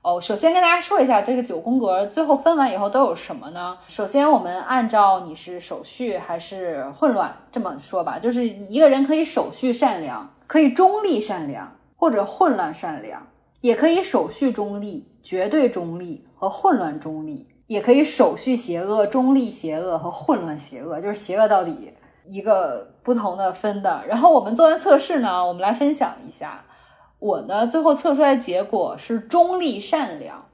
哦，首先跟大家说一下，这个九宫格最后分完以后都有什么呢？首先，我们按照你是手续还是混乱这么说吧，就是一个人可以手续善良，可以中立善良，或者混乱善良，也可以手续中立、绝对中立和混乱中立，也可以手续邪恶、中立邪恶和混乱邪恶，就是邪恶到底一个不同的分的。然后我们做完测试呢，我们来分享一下。我呢，最后测出来结果是中立善良，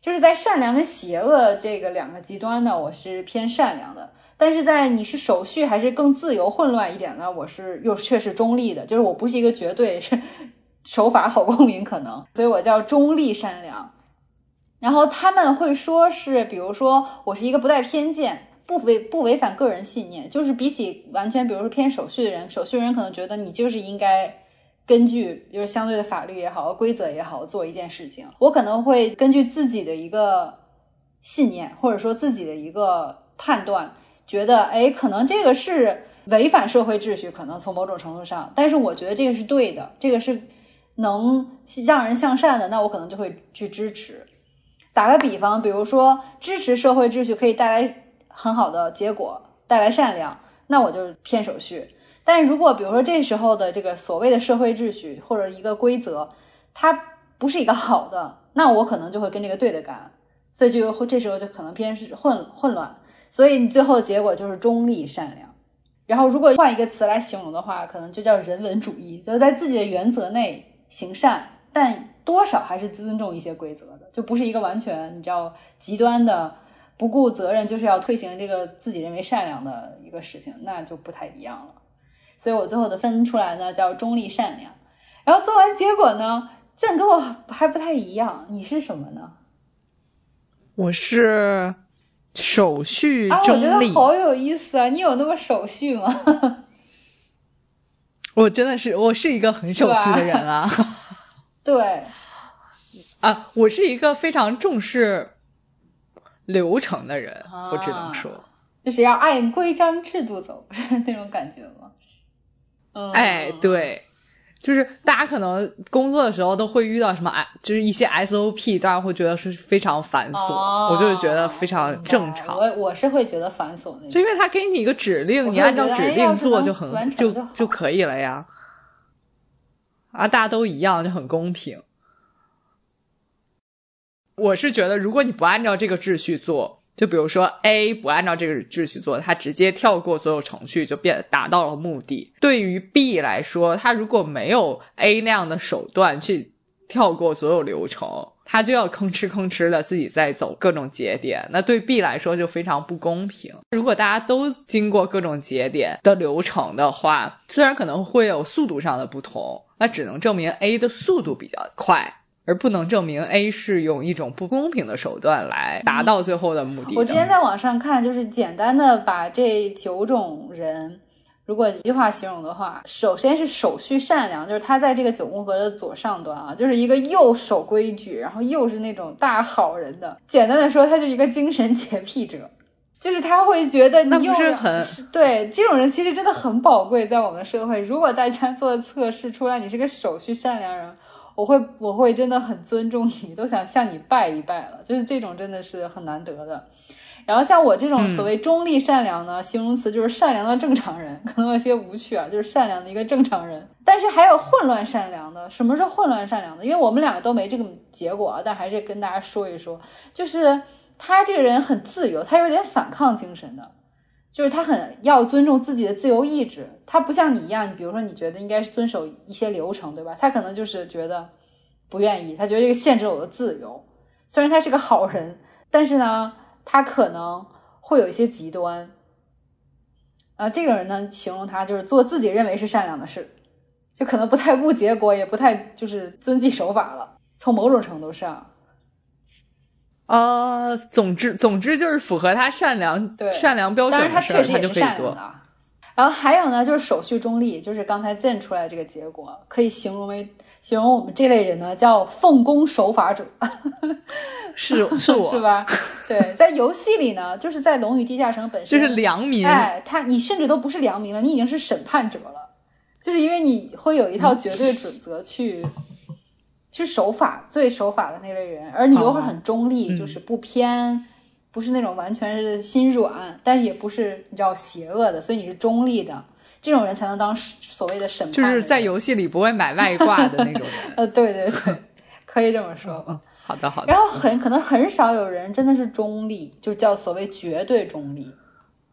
就是在善良跟邪恶这个两个极端呢，我是偏善良的。但是在你是手续还是更自由混乱一点呢，我是又却是中立的，就是我不是一个绝对是守法好公民，可能，所以我叫中立善良。然后他们会说是，比如说我是一个不带偏见，不违不违反个人信念，就是比起完全比如说偏手续的人，手续人可能觉得你就是应该。根据就是相对的法律也好，规则也好，做一件事情，我可能会根据自己的一个信念，或者说自己的一个判断，觉得哎，可能这个是违反社会秩序，可能从某种程度上，但是我觉得这个是对的，这个是能让人向善的，那我可能就会去支持。打个比方，比如说支持社会秩序可以带来很好的结果，带来善良，那我就骗手续。但如果比如说这时候的这个所谓的社会秩序或者一个规则，它不是一个好的，那我可能就会跟这个对的干，所以就这时候就可能偏是混混乱，所以你最后的结果就是中立善良。然后如果换一个词来形容的话，可能就叫人文主义，就是在自己的原则内行善，但多少还是尊重一些规则的，就不是一个完全你知道极端的不顾责任，就是要推行这个自己认为善良的一个事情，那就不太一样了。所以我最后的分出来呢叫中立善良，然后做完结果呢，竟跟我还不太一样。你是什么呢？我是手续中立。我觉得好有意思啊！你有那么手续吗？[LAUGHS] 我真的是，我是一个很手续的人啊。[LAUGHS] 对，啊，我是一个非常重视流程的人，我只能说，就是要按规章制度走，[LAUGHS] 那种感觉吗？哎，对，就是大家可能工作的时候都会遇到什么，哎，就是一些 SOP，大家会觉得是非常繁琐，我就是觉得非常正常。我我是会觉得繁琐的，就因为他给你一个指令，你按照指令做就很就就可以了呀。啊，大家都一样就很公平。我是觉得，如果你不按照这个秩序做。就比如说，A 不按照这个秩序做，他直接跳过所有程序就变达到了目的。对于 B 来说，他如果没有 A 那样的手段去跳过所有流程，他就要吭哧吭哧的自己在走各种节点，那对 B 来说就非常不公平。如果大家都经过各种节点的流程的话，虽然可能会有速度上的不同，那只能证明 A 的速度比较快。而不能证明 A 是用一种不公平的手段来达到最后的目的。我之前在网上看，就是简单的把这九种人，如果一句话形容的话，首先是手续善良，就是他在这个九宫格的左上端啊，就是一个又守规矩，然后又是那种大好人的。简单的说，他就是一个精神洁癖者，就是他会觉得你又是很对这种人其实真的很宝贵，在我们社会。如果大家做测试出来，你是个手续善良人。我会，我会真的很尊重你，都想向你拜一拜了。就是这种真的是很难得的。然后像我这种所谓中立善良呢，形容词就是善良的正常人，可能有些无趣啊，就是善良的一个正常人。但是还有混乱善良的，什么是混乱善良的？因为我们两个都没这个结果啊，但还是跟大家说一说，就是他这个人很自由，他有点反抗精神的。就是他很要尊重自己的自由意志，他不像你一样，比如说你觉得应该是遵守一些流程，对吧？他可能就是觉得不愿意，他觉得这个限制我的自由。虽然他是个好人，但是呢，他可能会有一些极端。啊，这个人呢，形容他就是做自己认为是善良的事，就可能不太顾结果，也不太就是遵纪守法了。从某种程度上。呃，总之，总之就是符合他善良对、善良标准的事，他就可以做。然后还有呢，就是手续中立，就是刚才建出来这个结果，可以形容为形容我们这类人呢，叫奉公守法者。[LAUGHS] 是是我是吧？对，在游戏里呢，就是在《龙与地下城》本身就是良民。哎，他你甚至都不是良民了，你已经是审判者了。就是因为你会有一套绝对准则去，是守法最守法的那类人，而你又会很中立，嗯就是不偏，不是那种完全是心软，但是也不是你知道邪恶的，所以你是中立的，这种人才能当所谓的审判，就是在游戏里不会买外挂的那种人。[LAUGHS] 呃，对对对，[LAUGHS] 可以这么说。嗯，好的好的然。后很可能很少有人真的是中立，就叫所谓绝对中立，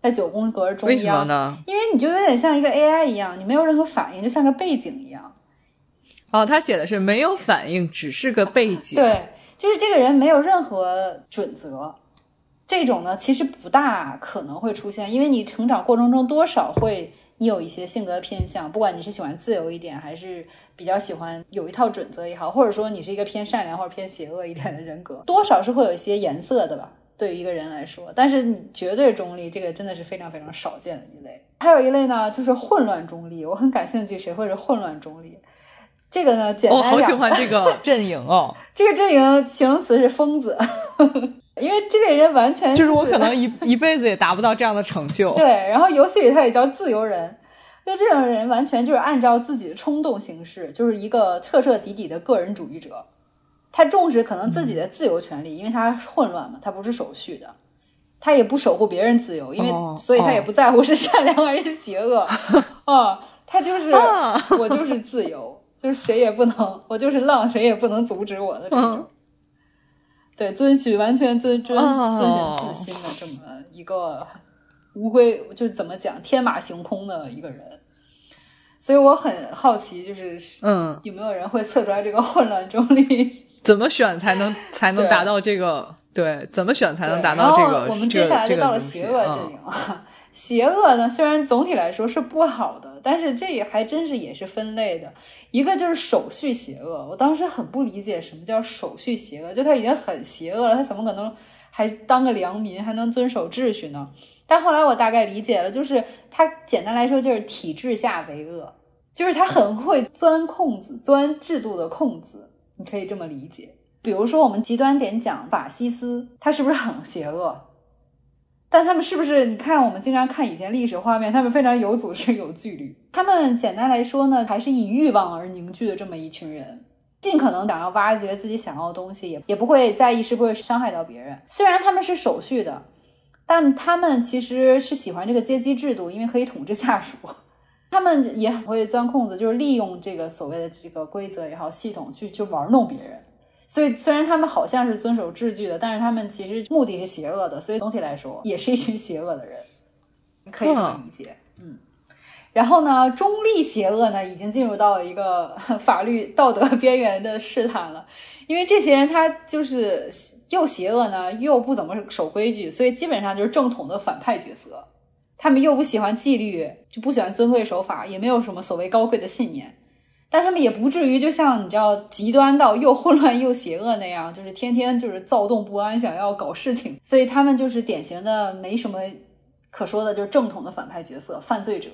在九宫格中为什么央，呢？因为你就有点像一个 AI 一样，你没有任何反应，就像个背景一样。哦，他写的是没有反应，只是个背景。，对，就是这个人没有任何准则，这种呢其实不大可能会出现，因为你成长过程中多少会你有一些性格偏向，不管你是喜欢自由一点，还是比较喜欢有一套准则也好，或者说你是一个偏善良或者偏邪恶一点的人格，多少是会有一些颜色的吧。对于一个人来说，但是你绝对中立，这个真的是非常非常少见的一类。还有一类呢，就是混乱中立，我很感兴趣，谁会是混乱中立？这个呢，简单我、好喜欢这个 [LAUGHS] 阵营哦，这个阵营形容词是疯子，因为这类人完全就是我可能 [LAUGHS] 一一辈子也达不到这样的成就。对，然后游戏里他也叫自由人，就这种人完全就是按照自己的冲动行事，就是一个彻彻底底的个人主义者。他重视可能自己的自由权利，因为他混乱嘛，他不是守序的，他也不守护别人自由，因为、哦所以他也哦不在乎是善良还是邪恶，啊、[LAUGHS] 他就是、啊我就是自由，就是谁也不能，我就是浪，谁也不能阻止我的这种。嗯对，遵循完全遵遵哦遵循自心的这么一个无归，就是怎么讲天马行空的一个人。所以我很好奇，就是嗯，有没有人会测出来这个混乱中立？[LAUGHS] 怎么选才能才能达到这个？对，怎么选才能达到这然个？后我们接下来就到了邪恶阵营啊。邪恶呢，虽然总体来说是不好的，但是这也还真是也是分类的。一个就是手续邪恶，我当时很不理解什么叫手续邪恶，就他已经很邪恶了，他怎么可能还当个良民，还能遵守秩序呢？但后来我大概理解了，就是他简单来说就是体制下为恶，就是他很会钻空子，钻制度的空子，你可以这么理解。比如说，我们极端点讲，法西斯他是不是很邪恶？但他们是不是？你看，我们经常看以前历史画面，他们非常有组织、有纪律。他们简单来说呢，还是以欲望而凝聚的这么一群人，尽可能想要挖掘自己想要的东西，也也不会在意是不是伤害到别人。虽然他们是守序的，但他们其实是喜欢这个阶级制度，因为可以统治下属。他们也很会钻空子，就是利用这个所谓的这个规则也好，系统去去玩弄别人。所以虽然他们好像是遵守秩序的，但是他们其实目的是邪恶的。所以总体来说，也是一群邪恶的人，可以这么理解。嗯。然后呢，中立邪恶呢，已经进入到了一个法律道德 [LAUGHS] 边缘的试探了，因为这些人他就是又邪恶呢，又不怎么守规矩，所以基本上就是正统的反派角色。他们又不喜欢纪律，就不喜欢遵规守法，也没有什么所谓高贵的信念。但他们也不至于就像你知道极端到又混乱又邪恶那样，就是天天就是躁动不安，想要搞事情。所以他们就是典型的没什么可说的，就是正统的反派角色、犯罪者。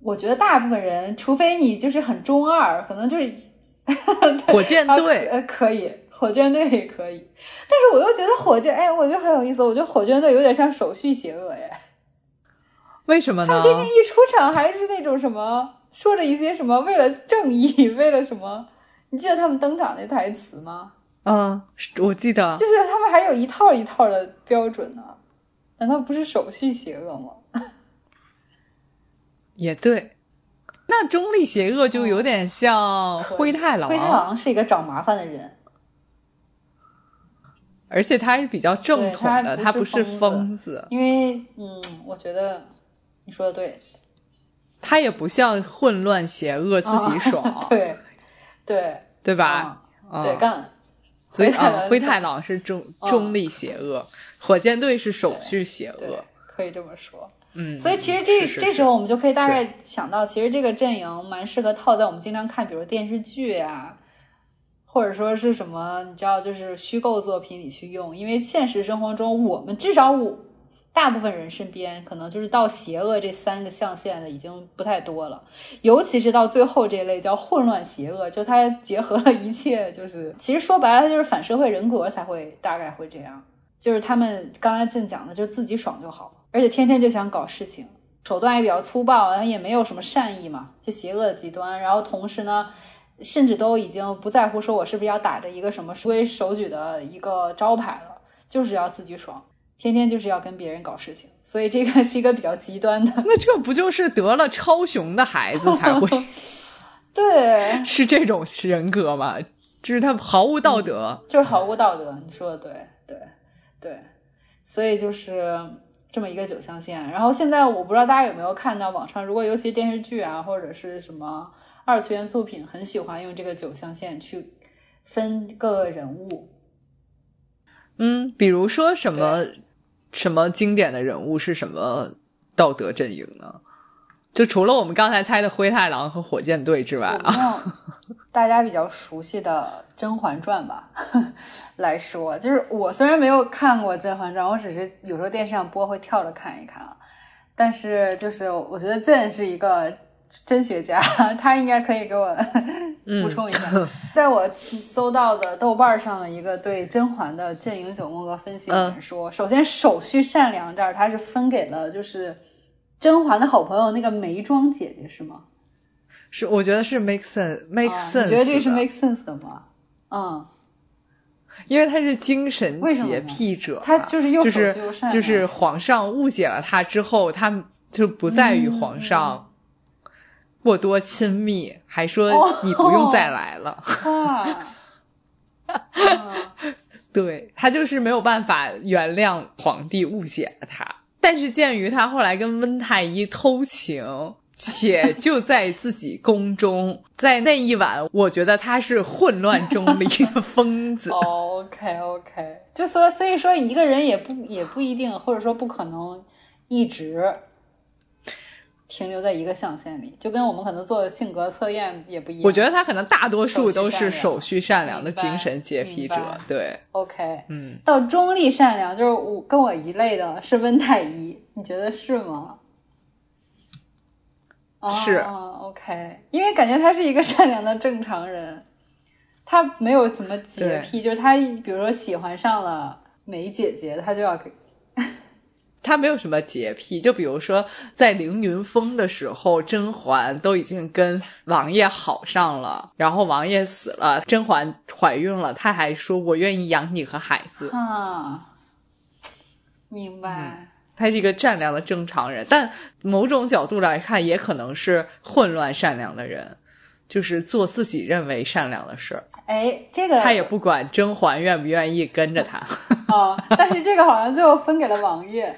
我觉得大部分人，除非你就是很中二，可能就是 [LAUGHS] 火箭队啊呃，可以，火箭队也可以。但是我又觉得火箭，哎，我觉得很有意思。我觉得火箭队有点像手续邪恶，哎，为什么呢？他天天一出场还是那种什么。说了一些什么？为了正义，[LAUGHS] 为了什么？你记得他们登场那台词吗？嗯，我记得，就是他们还有一套一套的标准呢、啊，难道不是手续邪恶吗？[LAUGHS] 也对，那中立邪恶就有点像灰太狼。灰太狼是一个找麻烦的人，而且他是比较正统的，他不是疯子。因为，嗯，我觉得你说的对。他也不像混乱邪恶自己爽，[LAUGHS] 哦、对对对吧？嗯、对，干、嗯。所以啊，灰太狼是中中立邪恶，火箭队是手续邪恶，可以这么说。嗯，所以其实这这时候我们就可以大概想到，其实这个阵营蛮适合套在我们经常看，比如电视剧啊，或者说是什么，你知道，就是虚构作品里去用，因为现实生活中我们至少我。大部分人身边可能就是到邪恶这三个象限的已经不太多了，尤其是到最后这类叫混乱邪恶，就它结合了一切，就是其实说白了，它就是反社会人格才会大概会这样，就是他们刚才正讲的，就是自己爽就好，而且天天就想搞事情，手段也比较粗暴，然后也没有什么善意嘛，就邪恶的极端。然后同时呢，甚至都已经不在乎说我是不是要打着一个什么规手举的一个招牌了，就是要自己爽，天天就是要跟别人搞事情。所以这个是一个比较极端的。那这不就是得了超雄的孩子才会 [LAUGHS] 对，[LAUGHS] 是这种人格吗？就是他毫无道德，就是毫无道德。你说的对，对，对，所以就是这么一个九象限。然后现在我不知道大家有没有看到网上，如果尤其电视剧啊或者是什么二次元作品，很喜欢用这个九象限去分各个人物。嗯，比如说什么什么经典的人物是什么道德阵营呢？就除了我们刚才猜的灰太狼和火箭队之外啊，大家比较熟悉的《甄嬛传》吧 [LAUGHS] 来说，就是我虽然没有看过《甄嬛传》，我只是有时候电视上播会跳着看一看啊。但是就是我觉得朕是一个真学家，[LAUGHS] 他应该可以给我补充一下。在我搜到的豆瓣上的一个对甄嬛的阵营九宫格分析里面说，首先手续善良这儿他是分给了就是。甄嬛的好朋友那个眉庄姐姐是吗？是，我觉得是 make sense，make sense。你觉得这个是 make sense 的吗？嗯，因为他是精神洁癖者，他就是又就是就是皇上误解了他之后，他就不再与皇上过多亲密，还说你不用再来了。[LAUGHS] [LAUGHS] 对他就是没有办法原谅皇帝误解了他。但是鉴于他后来跟温太医偷情，且就在自己宫中，在那一晚，我觉得他是混乱中的一个疯子。[LAUGHS] OK OK，就说所以说一个人也不也不一定，或者说不可能一直停留在一个象限里，就跟我们可能做的性格测验也不一样。我觉得他可能大多数都是手续善良的精神洁癖者。对，OK，嗯，到中立善良就是我跟我一类的是温太医，你觉得是吗？是，OK，因为感觉他是一个善良的正常人，他没有什么洁癖，就是他比如说喜欢上了梅姐姐，他就要给。他没有什么洁癖，就比如说在凌云峰的时候，甄嬛都已经跟王爷好上了，然后王爷死了，甄嬛怀孕了，他还说我愿意养你和孩子。啊，明白。他是一个善良的正常人，但某种角度来看，也可能是混乱善良的人，就是做自己认为善良的事儿。哎，这个他也不管甄嬛愿不愿意跟着他。哦，但是这个好像最后分给了王爷。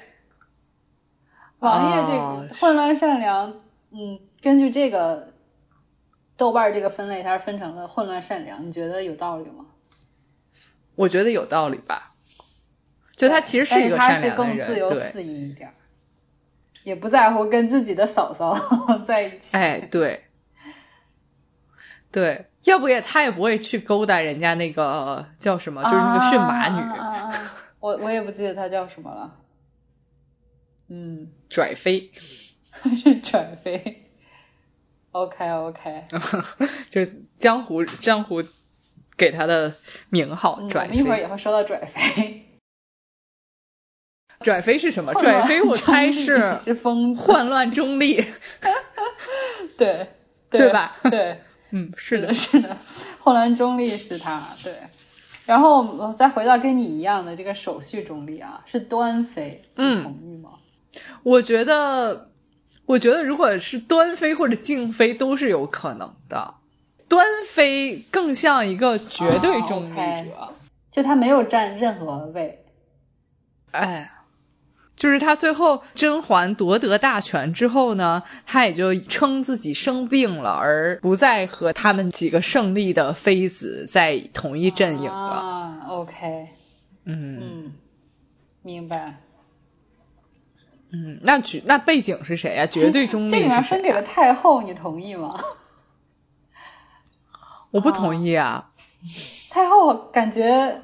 王爷这个混乱善良，嗯，根据这个豆瓣这个分类，它是分成了混乱善良，你觉得有道理吗？我觉得有道理吧，就他其实是一个善良的人，更自由肆意一点，也不在乎跟自己的嫂嫂 [LAUGHS] 在一起。哎，对，对，要不也他也不会去勾搭人家那个叫什么，就是那个驯马女。[LAUGHS] 我我也不记得她叫什么了。嗯，拽飞。是 [LAUGHS] 拽飞，OK OK，[LAUGHS] 就是江湖江湖给他的名号拽飞。一会儿也会说到拽飞，[LAUGHS] 拽飞是什么？拽飞我猜是是疯混乱中立，对对吧？对，嗯，是的，是的，混乱中立是他，对。然后我再回到跟你一样的这个手续中立啊，是端妃，你同意吗？我觉得，我觉得如果是端妃或者静妃都是有可能的，端妃更像一个绝对中立者，就她没有占任何位。哎，就是她最后甄嬛夺得大权之后呢，她也就称自己生病了，而不再和他们几个胜利的妃子在同一阵营了。啊，OK，嗯嗯，明白。嗯，那绝那背景是谁呀？绝对中立。[LAUGHS] 这里面分给了太后，你同意吗？我不同意啊！[LAUGHS] 太后感觉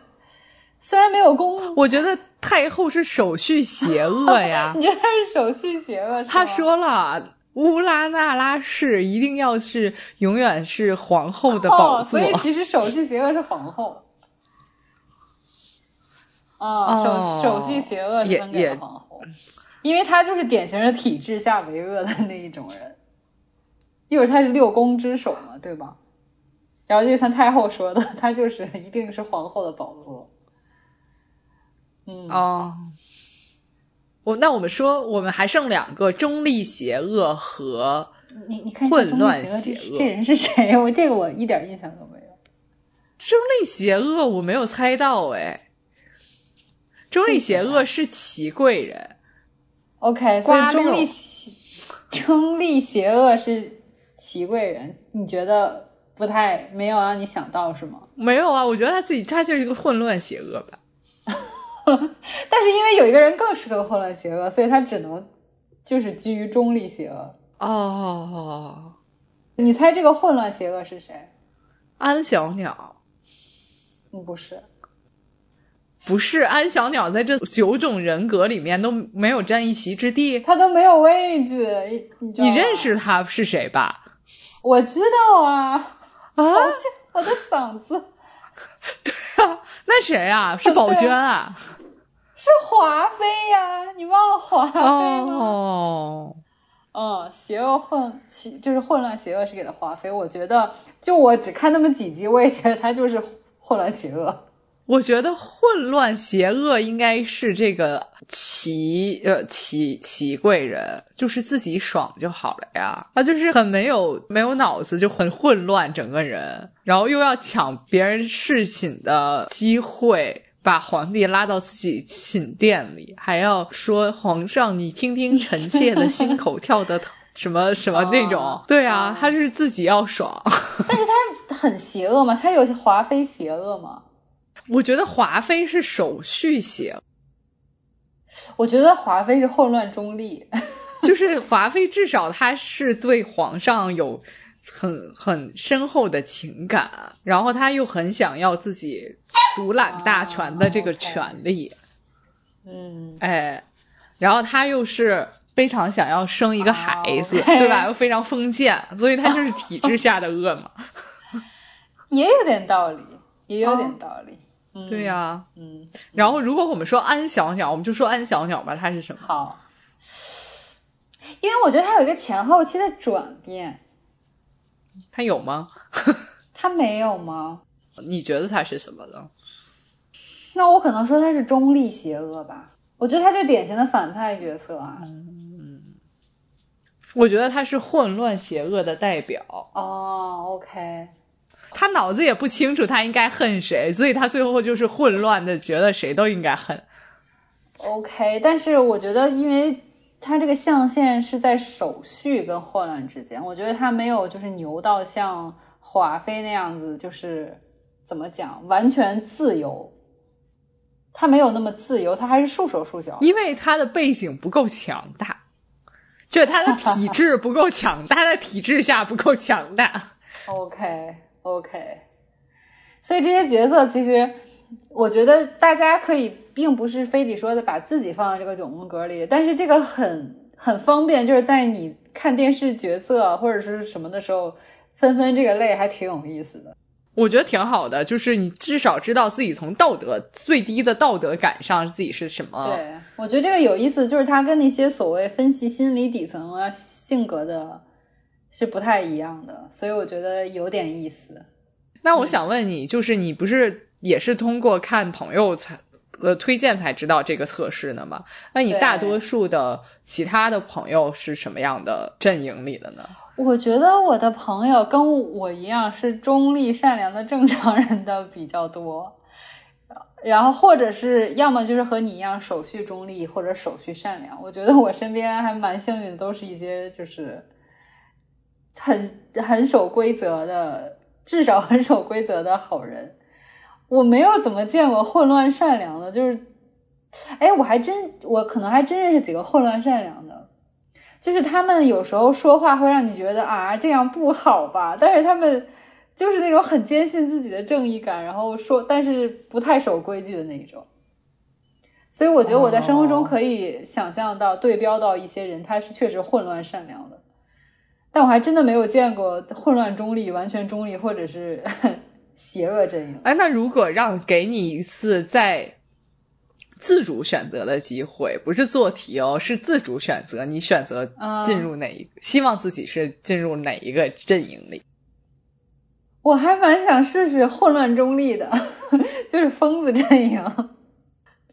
虽然没有功，[LAUGHS] 我觉得太后是手续邪恶呀。你觉得她是手续邪恶？他说了，乌拉那拉氏一定要是永远是皇后的宝座，所以其实手续邪恶是皇后。啊，手手续邪恶是分给了皇后。因为他就是典型的体制下为恶的那一种人。一会儿他是六宫之首嘛，对吧？然后就像太后说的，他就是一定是皇后的宝座。嗯哦，我那我们说，我们还剩两个中立邪恶和你你看混乱邪恶这这人是谁？我这个我一点印象都没有。中立邪恶，我没有猜到哎。中立邪恶是齐贵人，OK，所以中立邪 [LAUGHS] 中立邪恶是祺贵人，你觉得不太没有让你想到是吗？没有啊？我觉得他自己他就是一个混乱邪恶吧。[LAUGHS] 但是因为有一个人更适合混乱邪恶，所以他只能就是居于中立邪恶。哦，你猜这个混乱邪恶是谁？安小鸟嗯，不是，不是安小鸟，在这九种人格里面都没有占一席之地。他都没有位置。你你认？识他是谁吧？我知道啊。啊，我的嗓子对啊那谁啊？是宝娟啊？[LAUGHS] 是华妃呀、你忘了华妃吗？哦，嗯，邪恶混邪就是混乱邪恶是给了华妃，我觉得就我只看那么几集，我也觉得他就是混乱邪恶。我觉得混乱邪恶应该是这个齐呃齐齐贵人，就是自己爽就好了呀。他就是很没有没有脑子，就很混乱整个人，然后又要抢别人侍寝的机会。把皇帝拉到自己寝殿里，还要说皇上，你听听臣妾的心口 [LAUGHS] 跳的什么什么那种。哦对啊，哦他是自己要爽。但是他很邪恶吗？他有华妃邪恶吗？我觉得华妃是手续型我觉得华妃是混乱中立。[LAUGHS] 就是华妃，至少她是对皇上有很很深厚的情感，然后她又很想要自己独揽大权的这个权利，嗯，哎，然后她又是非常想要生一个孩子，对吧？又非常封建，所以她就是体制下的恶嘛。[LAUGHS] 也有点道理，也有点道理。嗯，对呀、嗯，然后如果我们说安小鸟，我们就说安小鸟吧，它是什么？好。因为我觉得它有一个前后期的转变，它有吗？[LAUGHS] 它没有吗？你觉得它是什么呢？那我可能说它是中立邪恶吧。我觉得他就是典型的反派角色啊。嗯我觉得它是混乱邪恶的代表。哦，OK，他脑子也不清楚他应该恨谁，所以他最后就是混乱的，觉得谁都应该恨。OK，但是我觉得，因为他这个象限是在手续跟混乱之间，我觉得他没有就是牛到像华妃那样子，就是怎么讲，完全自由。他没有那么自由，他还是束手束脚。因为他的背景不够强大，就他的体质不够强大，他的体质下不够强大。OK OK，所以这些角色其实，我觉得大家可以，并不是非得说的把自己放在这个九宫格里，但是这个很很方便，就是在你看电视角色或者是什么的时候，分分这个类还挺有意思的。我觉得挺好的，就是你至少知道自己从道德最低的道德感上自己是什么。对，我觉得这个有意思，就是它跟那些所谓分析心理底层啊、性格的是不太一样的，所以我觉得有点意思。那我想问你，就是你不是也是通过看朋友才呃推荐才知道这个测试的吗？那你大多数的其他的朋友是什么样的阵营里的呢？我觉得我的朋友跟我一样是中立、善良的正常人的比较多，然后或者是要么就是和你一样手续中立，或者手续善良。我觉得我身边还蛮幸运的，都是一些就是很很守规则的，至少很守规则的好人。我没有怎么见过混乱善良的，就是，哎，我还真我可能还真认识几个混乱善良的。就是他们有时候说话会让你觉得啊这样不好吧，但是他们就是那种很坚信自己的正义感，然后说但是不太守规矩的那一种。所以我觉得我在生活中可以想象到对标到一些人，他是确实混乱善良的，但我还真的没有见过混乱中立、完全中立或者是 [LAUGHS] 邪恶阵营。哎，那如果让给你一次在自主选择的机会，不是做题哦，是自主选择。你选择进入哪一个，希望自己是进入哪一个阵营里。我还蛮想试试混乱中立的，[LAUGHS] 就是疯子阵营。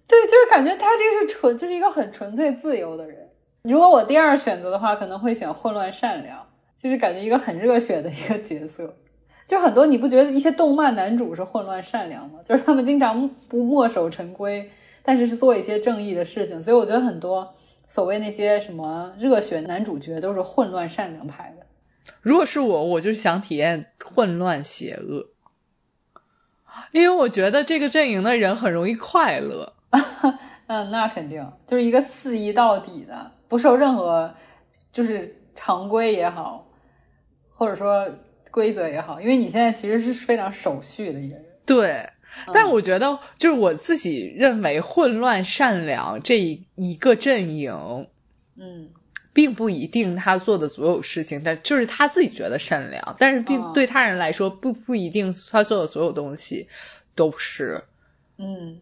对，就是感觉他这个是纯，就是一个很纯粹自由的人。如果我第二选择的话，可能会选混乱善良，就是感觉一个很热血的一个角色。就很多你不觉得一些动漫男主是混乱善良吗？就是他们经常不墨守成规，但是是做一些正义的事情。所以我觉得很多所谓那些什么热血男主角都是混乱善良派的。如果是我，我就想体验混乱邪恶，因为我觉得这个阵营的人很容易快乐。[LAUGHS] 嗯，那肯定就是一个肆意到底的，不受任何就是常规也好，或者说规则也好。因为你现在其实是非常守序的一个人。对，但我觉得就是我自己认为混乱善良这一个阵营，嗯，并不一定他做的所有事情，但就是他自己觉得善良，但是并对他人来说不不一定他做的所有东西都是，嗯。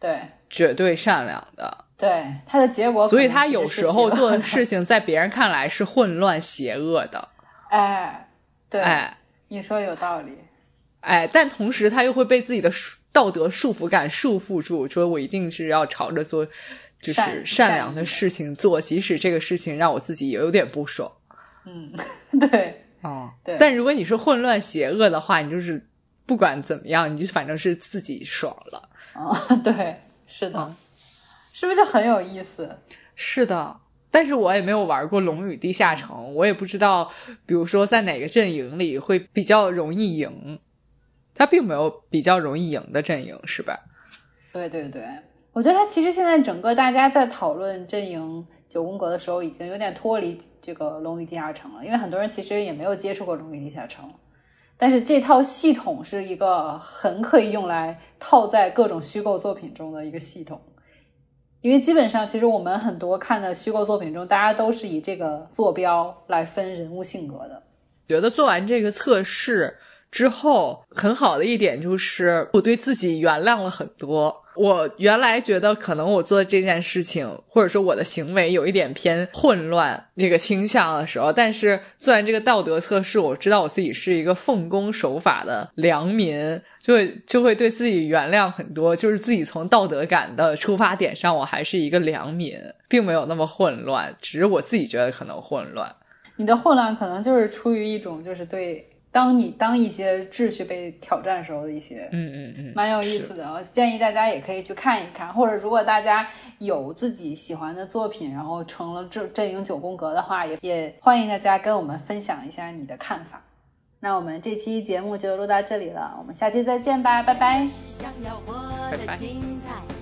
对，绝对善良的。对他的结果，所以他有时候做的事情，在别人看来是混乱邪恶的。[LAUGHS] 哎，对，哎，你说有道理。哎，但同时他又会被自己的道德束缚感束缚住，说我一定是要朝着做就是善良的事情做，即使这个事情让我自己也有点不爽。嗯，[LAUGHS] 对，哦，对。但如果你是混乱邪恶的话，你就是不管怎么样，你就反正是自己爽了。啊，[LAUGHS] 对，是的，是不是就很有意思？是的，但是我也没有玩过《龙与地下城》，我也不知道，比如说在哪个阵营里会比较容易赢，它并没有比较容易赢的阵营，是吧？对对对，我觉得它其实现在整个大家在讨论阵营九宫格的时候，已经有点脱离这个《龙与地下城》了，因为很多人其实也没有接触过《龙与地下城》。但是这套系统是一个很可以用来套在各种虚构作品中的一个系统，因为基本上其实我们很多看的虚构作品中，大家都是以这个坐标来分人物性格的。觉得做完这个测试之后，很好的一点就是我对自己原谅了很多。我原来觉得可能我做的这件事情，或者说我的行为有一点偏混乱这个倾向的时候，但是做完这个道德测试，我知道我自己是一个奉公守法的良民，就会就会对自己原谅很多。就是自己从道德感的出发点上，我还是一个良民，并没有那么混乱，只是我自己觉得可能混乱。你的混乱可能就是出于一种就是对。当你当一些秩序被挑战时候的一些，嗯嗯嗯，蛮有意思的。我建议大家也可以去看一看，或者如果大家有自己喜欢的作品，然后成了阵阵营九宫格的话，也也欢迎大家跟我们分享一下你的看法。那我们这期节目就录到这里了，我们下期再见吧，拜拜。拜拜。